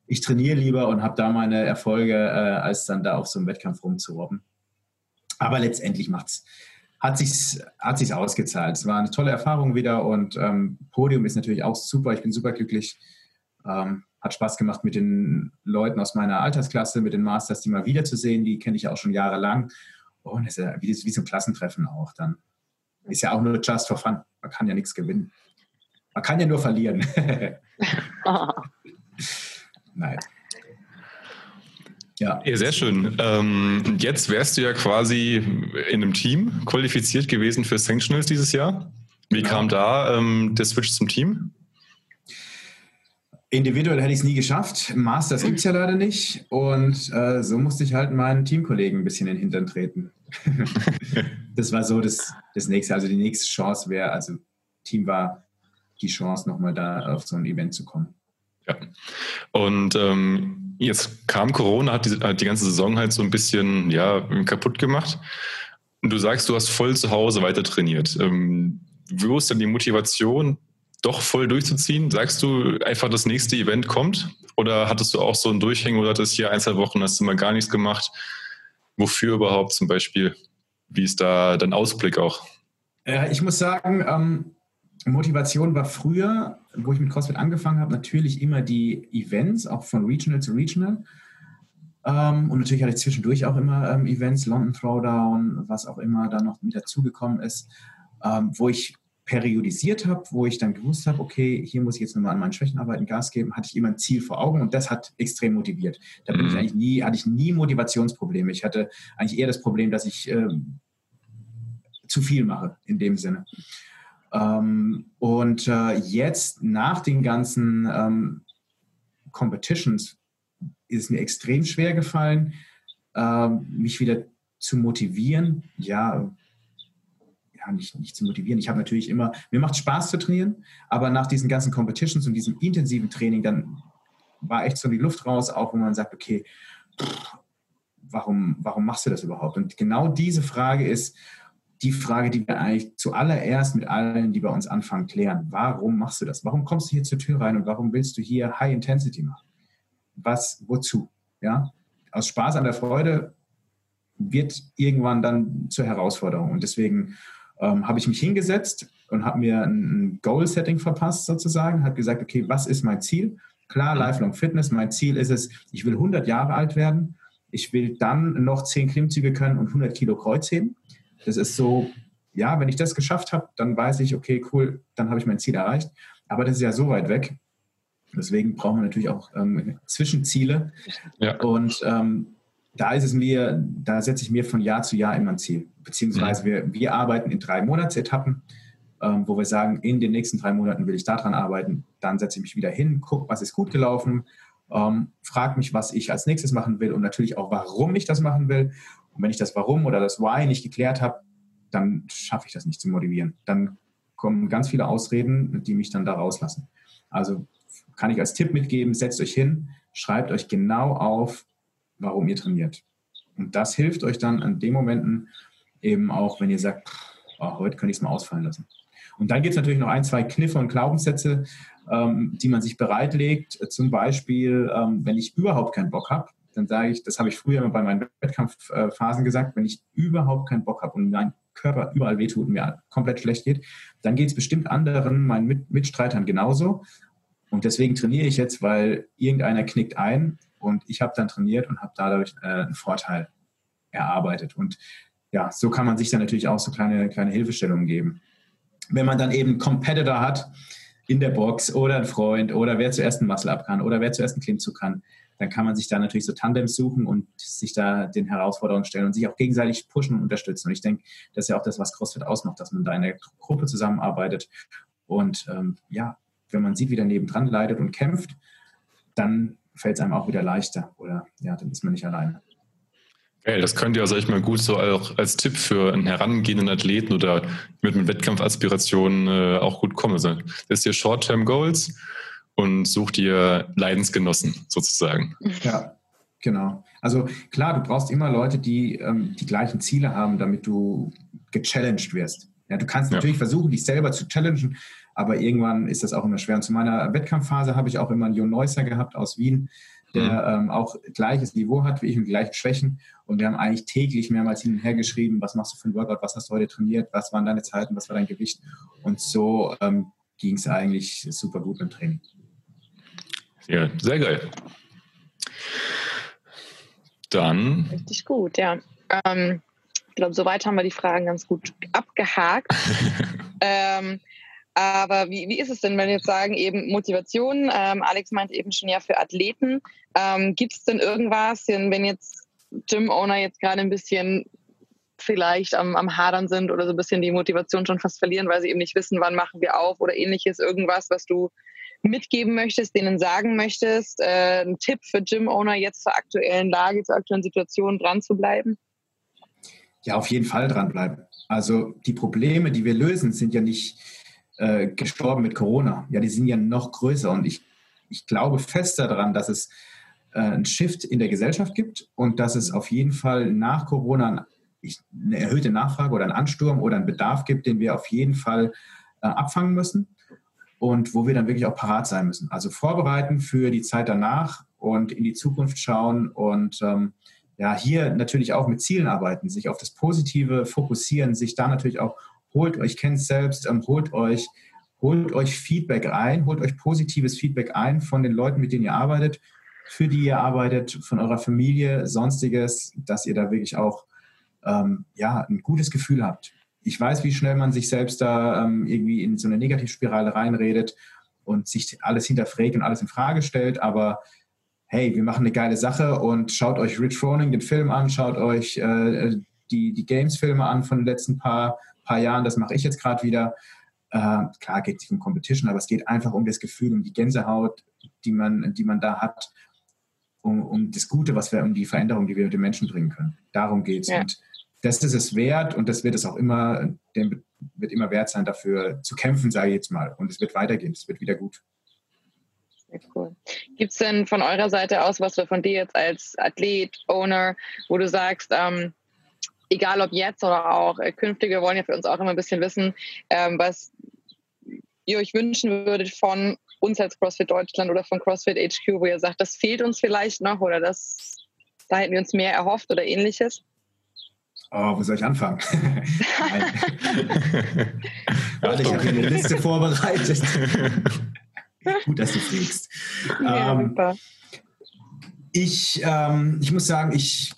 ich trainiere lieber und habe da meine Erfolge, äh, als dann da auf so einem Wettkampf rumzurobben. Aber letztendlich macht's, hat sich hat sich's ausgezahlt. Es war eine tolle Erfahrung wieder und ähm, Podium ist natürlich auch super. Ich bin super glücklich. Ähm, hat Spaß gemacht mit den Leuten aus meiner Altersklasse, mit den Masters, die mal wiederzusehen. Die kenne ich auch schon jahrelang. Und es ist ja wie, wie so ein Klassentreffen auch dann. Ist ja auch nur just for fun. Man kann ja nichts gewinnen. Man kann ja nur verlieren. oh. Nein. Ja. ja. sehr schön. Ähm, jetzt wärst du ja quasi in einem Team qualifiziert gewesen für Sanctionals dieses Jahr. Wie genau. kam da ähm, der Switch zum Team? Individuell hätte ich es nie geschafft. Masters gibt es ja leider nicht. Und äh, so musste ich halt meinen Teamkollegen ein bisschen in den Hintern treten. das war so das, das nächste. Also die nächste Chance wäre, also Team war die Chance, nochmal da auf so ein Event zu kommen. Ja. Und ähm, jetzt kam Corona, hat die, hat die ganze Saison halt so ein bisschen ja, kaputt gemacht. Und du sagst, du hast voll zu Hause weiter trainiert. Ähm, wo ist denn die Motivation, doch voll durchzuziehen? Sagst du einfach, das nächste Event kommt? Oder hattest du auch so ein Durchhängen oder hattest hier ein, zwei Wochen, hast du mal gar nichts gemacht? Wofür überhaupt zum Beispiel? Wie ist da dein Ausblick auch? Äh, ich muss sagen, ähm, Motivation war früher, wo ich mit CrossFit angefangen habe, natürlich immer die Events, auch von Regional zu Regional. Ähm, und natürlich hatte ich zwischendurch auch immer ähm, Events, London Throwdown, was auch immer da noch mit dazugekommen ist, ähm, wo ich periodisiert habe, wo ich dann gewusst habe, okay, hier muss ich jetzt nochmal an meinen Schwächen arbeiten, Gas geben, hatte ich immer ein Ziel vor Augen und das hat extrem motiviert. Da bin ich mhm. eigentlich nie, hatte ich nie Motivationsprobleme. Ich hatte eigentlich eher das Problem, dass ich ähm, zu viel mache in dem Sinne. Ähm, und äh, jetzt nach den ganzen ähm, Competitions ist es mir extrem schwer gefallen, äh, mich wieder zu motivieren. Ja, ja, nicht, nicht zu motivieren. Ich habe natürlich immer, mir macht Spaß zu trainieren, aber nach diesen ganzen Competitions und diesem intensiven Training, dann war echt so die Luft raus, auch wenn man sagt, okay, warum, warum machst du das überhaupt? Und genau diese Frage ist die Frage, die wir eigentlich zuallererst mit allen, die bei uns anfangen, klären. Warum machst du das? Warum kommst du hier zur Tür rein und warum willst du hier High Intensity machen? Was, wozu? Ja, aus Spaß an der Freude wird irgendwann dann zur Herausforderung. Und deswegen ähm, habe ich mich hingesetzt und habe mir ein Goal-Setting verpasst sozusagen, habe gesagt, okay, was ist mein Ziel? Klar. Lifelong Fitness, mein Ziel ist es, ich will 100 Jahre alt werden, ich will dann noch 10 Klimmzüge können und 100 Kilo Kreuzheben. Das ist so, ja, wenn ich das geschafft habe, dann weiß ich, okay, cool, dann habe ich mein Ziel erreicht. Aber das ist ja so weit weg. Deswegen brauchen wir natürlich auch ähm, Zwischenziele. Ja. Und ähm, da ist es mir, da setze ich mir von Jahr zu Jahr immer ein Ziel. Beziehungsweise wir, wir arbeiten in drei Monatsetappen, ähm, wo wir sagen, in den nächsten drei Monaten will ich daran arbeiten. Dann setze ich mich wieder hin, gucke, was ist gut gelaufen, ähm, frage mich, was ich als nächstes machen will und natürlich auch, warum ich das machen will. Und wenn ich das Warum oder das Why nicht geklärt habe, dann schaffe ich das nicht zu motivieren. Dann kommen ganz viele Ausreden, die mich dann da rauslassen. Also kann ich als Tipp mitgeben, setzt euch hin, schreibt euch genau auf, warum ihr trainiert. Und das hilft euch dann an den Momenten eben auch, wenn ihr sagt, oh, heute könnte ich es mal ausfallen lassen. Und dann gibt es natürlich noch ein, zwei Kniffe und Glaubenssätze, ähm, die man sich bereitlegt. Zum Beispiel, ähm, wenn ich überhaupt keinen Bock habe, dann sage ich, das habe ich früher bei meinen Wettkampfphasen gesagt, wenn ich überhaupt keinen Bock habe und mein Körper überall wehtut und mir komplett schlecht geht, dann geht es bestimmt anderen, meinen Mit Mitstreitern genauso. Und deswegen trainiere ich jetzt, weil irgendeiner knickt ein und ich habe dann trainiert und habe dadurch äh, einen Vorteil erarbeitet. Und ja, so kann man sich dann natürlich auch so kleine, kleine Hilfestellungen geben. Wenn man dann eben Competitor hat in der Box oder einen Freund oder wer zuerst einen Muscle-Up kann oder wer zuerst einen Klimmzug kann, dann kann man sich da natürlich so Tandems suchen und sich da den Herausforderungen stellen und sich auch gegenseitig pushen und unterstützen. Und ich denke, das ist ja auch das, was CrossFit ausmacht, dass man da in der Gruppe zusammenarbeitet. Und ähm, ja, wenn man sieht, wie der nebendran leidet und kämpft, dann fällt es einem auch wieder leichter oder ja, dann ist man nicht alleine. Geil, das könnte ja, sag ich mal, gut so auch als Tipp für einen herangehenden Athleten oder mit, mit Wettkampfaspirationen äh, auch gut kommen. Also, das ist dir Short-Term Goals und such dir Leidensgenossen sozusagen. Ja, genau. Also klar, du brauchst immer Leute, die ähm, die gleichen Ziele haben, damit du gechallenged wirst. Ja, du kannst natürlich ja. versuchen, dich selber zu challengen, aber irgendwann ist das auch immer schwer. Und zu meiner Wettkampfphase habe ich auch immer einen Jon Neusser gehabt aus Wien, der mhm. ähm, auch gleiches Niveau hat wie ich und gleiche Schwächen. Und wir haben eigentlich täglich mehrmals hin und her geschrieben, was machst du für ein Workout, was hast du heute trainiert, was waren deine Zeiten, was war dein Gewicht. Und so ähm, ging es eigentlich super gut im Training. Ja, sehr geil. Dann. Richtig gut, ja. Ähm, glaube, soweit haben wir die Fragen ganz gut abgehakt. ähm, aber wie, wie ist es denn, wenn wir jetzt sagen, eben Motivation? Ähm, Alex meint eben schon ja für Athleten. Ähm, Gibt es denn irgendwas, wenn jetzt Gym-Owner jetzt gerade ein bisschen vielleicht am, am Hadern sind oder so ein bisschen die Motivation schon fast verlieren, weil sie eben nicht wissen, wann machen wir auf oder ähnliches, irgendwas, was du mitgeben möchtest, denen sagen möchtest, äh, ein Tipp für Gym-Owner jetzt zur aktuellen Lage, zur aktuellen Situation dran zu bleiben? Ja, auf jeden Fall dranbleiben. Also die Probleme, die wir lösen, sind ja nicht äh, gestorben mit Corona. Ja, die sind ja noch größer. Und ich, ich glaube fest daran, dass es äh, einen Shift in der Gesellschaft gibt und dass es auf jeden Fall nach Corona eine erhöhte Nachfrage oder einen Ansturm oder einen Bedarf gibt, den wir auf jeden Fall äh, abfangen müssen und wo wir dann wirklich auch parat sein müssen. Also vorbereiten für die Zeit danach und in die Zukunft schauen und ähm, ja, hier natürlich auch mit Zielen arbeiten, sich auf das Positive fokussieren, sich da natürlich auch, holt euch, kennt selbst, ähm, holt euch, holt euch Feedback ein, holt euch positives Feedback ein von den Leuten, mit denen ihr arbeitet, für die ihr arbeitet, von eurer Familie, sonstiges, dass ihr da wirklich auch ähm, ja, ein gutes Gefühl habt. Ich weiß, wie schnell man sich selbst da ähm, irgendwie in so eine Negativspirale reinredet und sich alles hinterfragt und alles in Frage stellt, aber hey, wir machen eine geile Sache und schaut euch Rich Froning den Film an, schaut euch äh, die, die Games-Filme an von den letzten paar, paar Jahren, das mache ich jetzt gerade wieder. Äh, klar geht es nicht um Competition, aber es geht einfach um das Gefühl, um die Gänsehaut, die man, die man da hat, um, um das Gute, was wir, um die Veränderung, die wir mit den Menschen bringen können. Darum geht es. Ja. Und das ist es wert und das wird es auch immer, dem wird immer wert sein, dafür zu kämpfen, sage ich jetzt mal. Und es wird weitergehen, es wird wieder gut. Sehr cool. Gibt es denn von eurer Seite aus was oder von dir jetzt als Athlet, Owner, wo du sagst, ähm, egal ob jetzt oder auch äh, künftige, wollen ja für uns auch immer ein bisschen wissen, ähm, was ihr euch wünschen würdet von uns als CrossFit Deutschland oder von CrossFit HQ, wo ihr sagt, das fehlt uns vielleicht noch oder das, da hätten wir uns mehr erhofft oder ähnliches? Oh, wo soll ich anfangen? Warte, ich habe hier eine Liste vorbereitet. Gut, dass du fliegst. Ja, ähm, ich, ähm, ich muss sagen, ich,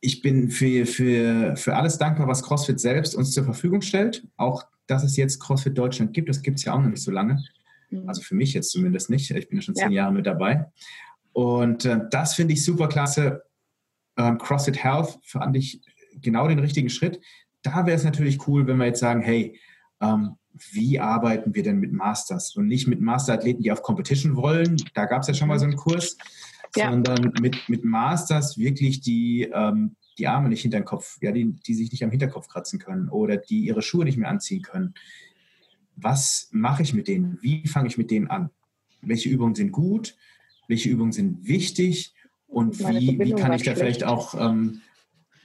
ich bin für, für, für alles dankbar, was CrossFit selbst uns zur Verfügung stellt. Auch, dass es jetzt CrossFit Deutschland gibt, das gibt es ja auch noch nicht so lange. Mhm. Also für mich jetzt zumindest nicht. Ich bin ja schon zehn ja. Jahre mit dabei. Und äh, das finde ich super klasse. Ähm, CrossFit Health fand ich genau den richtigen Schritt. Da wäre es natürlich cool, wenn wir jetzt sagen, hey, ähm, wie arbeiten wir denn mit Masters und nicht mit Masterathleten, die auf Competition wollen. Da gab es ja schon mal so einen Kurs, ja. sondern mit, mit Masters wirklich die, ähm, die Arme nicht hinter den Kopf, ja, die, die sich nicht am Hinterkopf kratzen können oder die ihre Schuhe nicht mehr anziehen können. Was mache ich mit denen? Wie fange ich mit denen an? Welche Übungen sind gut? Welche Übungen sind wichtig? Und wie, wie kann ich da vielleicht auch ähm,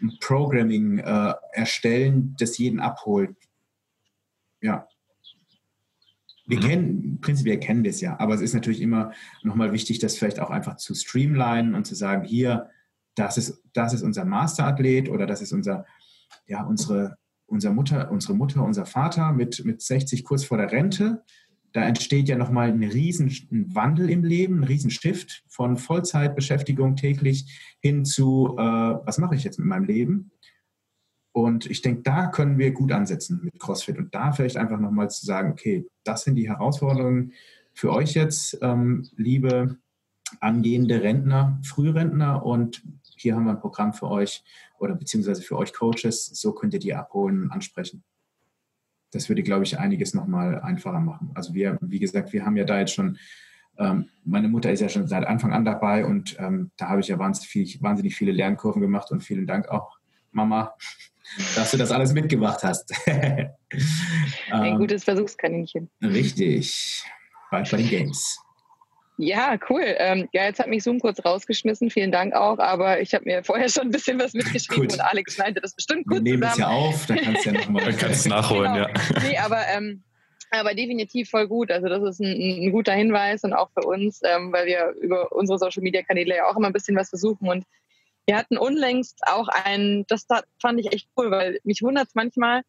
ein Programming äh, erstellen, das jeden abholt? Ja, wir mhm. kennen, prinzipiell kennen wir es ja, aber es ist natürlich immer nochmal wichtig, das vielleicht auch einfach zu streamlinen und zu sagen, hier, das ist, das ist unser Masterathlet oder das ist unser, ja, unsere, unser Mutter, unsere Mutter, unser Vater mit, mit 60 kurz vor der Rente. Da entsteht ja nochmal ein riesen Wandel im Leben, ein riesen Stift von Vollzeitbeschäftigung täglich hin zu, äh, was mache ich jetzt mit meinem Leben? Und ich denke, da können wir gut ansetzen mit CrossFit. Und da vielleicht einfach nochmal zu sagen, okay, das sind die Herausforderungen für euch jetzt, ähm, liebe angehende Rentner, Frührentner. Und hier haben wir ein Programm für euch oder beziehungsweise für euch Coaches, so könnt ihr die abholen und ansprechen. Das würde, glaube ich, einiges nochmal einfacher machen. Also wir, wie gesagt, wir haben ja da jetzt schon, ähm, meine Mutter ist ja schon seit Anfang an dabei. Und ähm, da habe ich ja wahnsinnig, viel, wahnsinnig viele Lernkurven gemacht. Und vielen Dank auch, Mama, dass du das alles mitgemacht hast. Ein ähm, gutes Versuchskaninchen. Richtig. Bald bei den Games. Ja, cool. Ähm, ja, jetzt hat mich Zoom kurz rausgeschmissen. Vielen Dank auch. Aber ich habe mir vorher schon ein bisschen was mitgeschrieben und Alex meinte das bestimmt gut Wir nehmen zusammen. es ja auf, dann kannst du ja nochmal. Dann kannst du nachholen, genau. ja. Nee, aber, ähm, aber definitiv voll gut. Also das ist ein, ein guter Hinweis und auch für uns, ähm, weil wir über unsere Social-Media-Kanäle ja auch immer ein bisschen was versuchen und wir hatten unlängst auch ein, das fand ich echt cool, weil mich wundert es manchmal,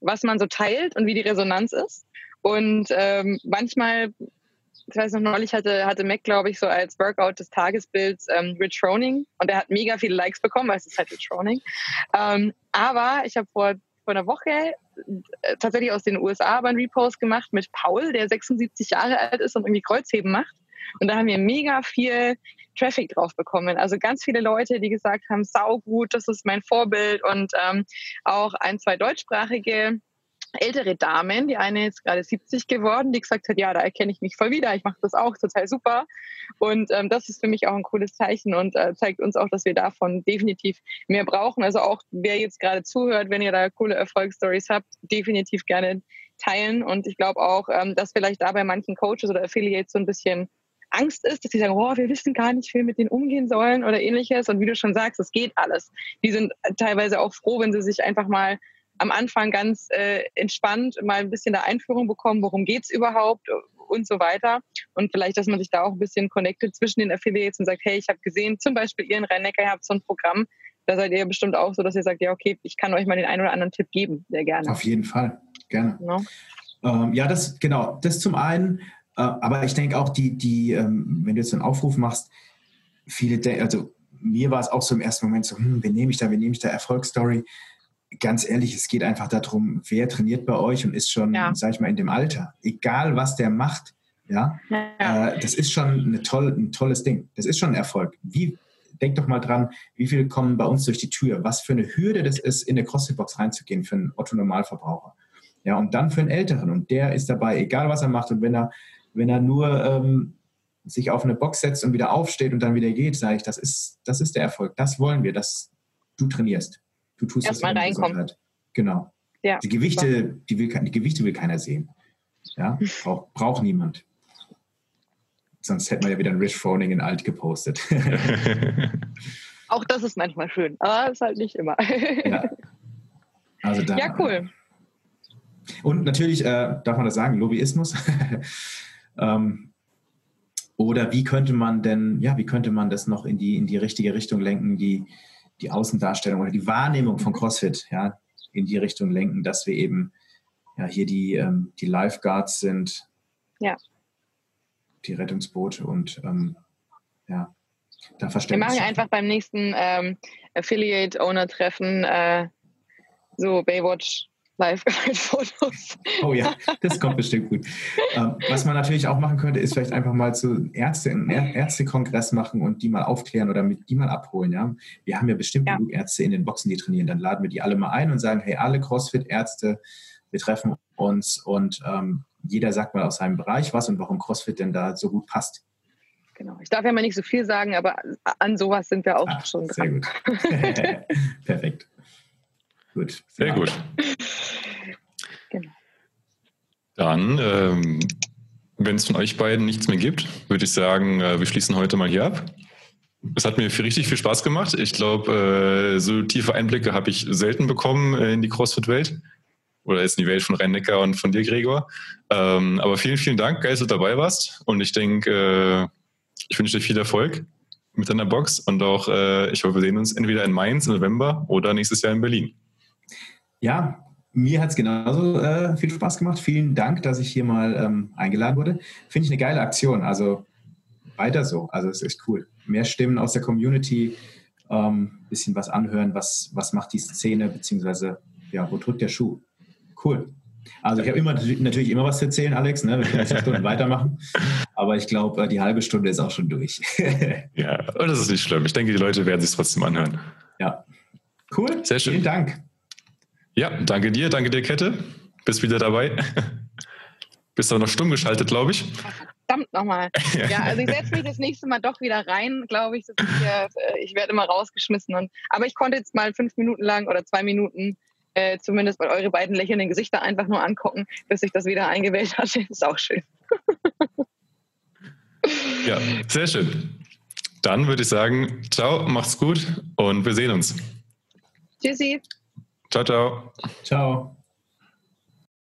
was man so teilt und wie die Resonanz ist. Und ähm, manchmal, ich weiß noch neulich hatte, hatte Mac, glaube ich, so als Workout des Tagesbilds ähm, Rich Roning und er hat mega viele Likes bekommen, weil es ist halt Rich Roning. Ähm, aber ich habe vor, vor einer Woche äh, tatsächlich aus den USA aber einen Repost gemacht mit Paul, der 76 Jahre alt ist und irgendwie Kreuzheben macht. Und da haben wir mega viel Traffic drauf bekommen. Also ganz viele Leute, die gesagt haben, sau gut, das ist mein Vorbild und ähm, auch ein, zwei deutschsprachige ältere Damen, die eine ist gerade 70 geworden, die gesagt hat, ja, da erkenne ich mich voll wieder, ich mache das auch total super. Und ähm, das ist für mich auch ein cooles Zeichen und äh, zeigt uns auch, dass wir davon definitiv mehr brauchen. Also auch wer jetzt gerade zuhört, wenn ihr da coole Erfolgsstories habt, definitiv gerne teilen. Und ich glaube auch, ähm, dass vielleicht da bei manchen Coaches oder Affiliates so ein bisschen Angst ist, dass sie sagen, oh, wir wissen gar nicht, wie wir mit denen umgehen sollen oder ähnliches. Und wie du schon sagst, es geht alles. Die sind teilweise auch froh, wenn sie sich einfach mal am Anfang ganz äh, entspannt mal ein bisschen der Einführung bekommen, worum geht es überhaupt und so weiter. Und vielleicht, dass man sich da auch ein bisschen connectet zwischen den Affiliates und sagt, hey, ich habe gesehen, zum Beispiel ihr in Rhein-Neckar, ihr habt so ein Programm, da seid ihr bestimmt auch so, dass ihr sagt, ja, okay, ich kann euch mal den einen oder anderen Tipp geben, sehr gerne. Auf jeden Fall, gerne. No? Ähm, ja, das, genau, das zum einen. Äh, aber ich denke auch, die, die, ähm, wenn du jetzt einen Aufruf machst, viele, also mir war es auch so im ersten Moment so, hm, wen nehme ich da, wen nehme ich da, Erfolgsstory ganz ehrlich, es geht einfach darum, wer trainiert bei euch und ist schon, ja. sag ich mal, in dem Alter. Egal, was der macht, ja, ja. Äh, das ist schon eine toll, ein tolles Ding. Das ist schon ein Erfolg. Wie, denk doch mal dran, wie viele kommen bei uns durch die Tür? Was für eine Hürde das ist, in eine CrossFit-Box reinzugehen für einen Otto-Normalverbraucher. Ja, und dann für einen Älteren. Und der ist dabei, egal was er macht. Und wenn er, wenn er nur ähm, sich auf eine Box setzt und wieder aufsteht und dann wieder geht, sage ich, das ist, das ist der Erfolg. Das wollen wir, dass du trainierst. Du tust Erstmal reinkommen. Genau. Ja, die Gewichte, die, will, die Gewichte will keiner sehen. Ja, braucht brauch niemand. Sonst hätten wir ja wieder ein Rich Froning in alt gepostet. Auch das ist manchmal schön, aber ist halt nicht immer. ja. Also da, ja, cool. Und natürlich, äh, darf man das sagen, Lobbyismus. ähm, oder wie könnte man denn, ja, wie könnte man das noch in die, in die richtige Richtung lenken, die, die Außendarstellung oder die Wahrnehmung von CrossFit ja, in die Richtung lenken, dass wir eben ja, hier die, ähm, die Lifeguards sind, ja. die Rettungsboote und ähm, ja, da verstehen wir. machen einfach beim nächsten ähm, Affiliate-Owner-Treffen äh, so Baywatch Live-Fotos. Oh ja, das kommt bestimmt gut. Ähm, was man natürlich auch machen könnte, ist vielleicht einfach mal zu Ärzte, einen Ärztekongress machen und die mal aufklären oder mit die mal abholen. Ja? Wir haben ja bestimmt ja. genug Ärzte in den Boxen, die trainieren. Dann laden wir die alle mal ein und sagen, hey, alle CrossFit-Ärzte, wir treffen uns und ähm, jeder sagt mal aus seinem Bereich was und warum CrossFit denn da so gut passt. Genau. Ich darf ja mal nicht so viel sagen, aber an sowas sind wir auch Ach, schon dran. Sehr gut. Perfekt. Gut. Sehr gut. Genau. Dann, ähm, wenn es von euch beiden nichts mehr gibt, würde ich sagen, äh, wir schließen heute mal hier ab. Es hat mir richtig viel Spaß gemacht. Ich glaube, äh, so tiefe Einblicke habe ich selten bekommen äh, in die CrossFit-Welt. Oder jetzt in die Welt von rhein und von dir, Gregor. Ähm, aber vielen, vielen Dank, geil, dass du dabei warst. Und ich denke, äh, ich wünsche dir viel Erfolg mit deiner Box. Und auch, äh, ich hoffe, wir sehen uns entweder in Mainz im November oder nächstes Jahr in Berlin. Ja, mir hat es genauso äh, viel Spaß gemacht. Vielen Dank, dass ich hier mal ähm, eingeladen wurde. Finde ich eine geile Aktion. Also weiter so. Also es ist cool. Mehr Stimmen aus der Community, ähm, bisschen was anhören, was, was macht die Szene, beziehungsweise ja, wo drückt der Schuh. Cool. Also ich habe immer natürlich immer was zu erzählen, Alex. Ne? Wir können zwei Stunden weitermachen. Aber ich glaube, die halbe Stunde ist auch schon durch. ja, und das ist nicht schlimm. Ich denke, die Leute werden sich trotzdem anhören. Ja. Cool. Sehr schön. Vielen Dank. Ja, danke dir, danke dir, Kette. Bist wieder dabei. Bist aber noch stumm geschaltet, glaube ich. Verdammt nochmal. Ja, also ich setze mich das nächste Mal doch wieder rein, glaube ich. Hier, äh, ich werde immer rausgeschmissen. Und, aber ich konnte jetzt mal fünf Minuten lang oder zwei Minuten äh, zumindest mal eure beiden lächelnden Gesichter einfach nur angucken, bis sich das wieder eingewählt hat. Das ist auch schön. ja, sehr schön. Dann würde ich sagen, ciao, macht's gut und wir sehen uns. Tschüssi. Ciao, ciao. Ciao.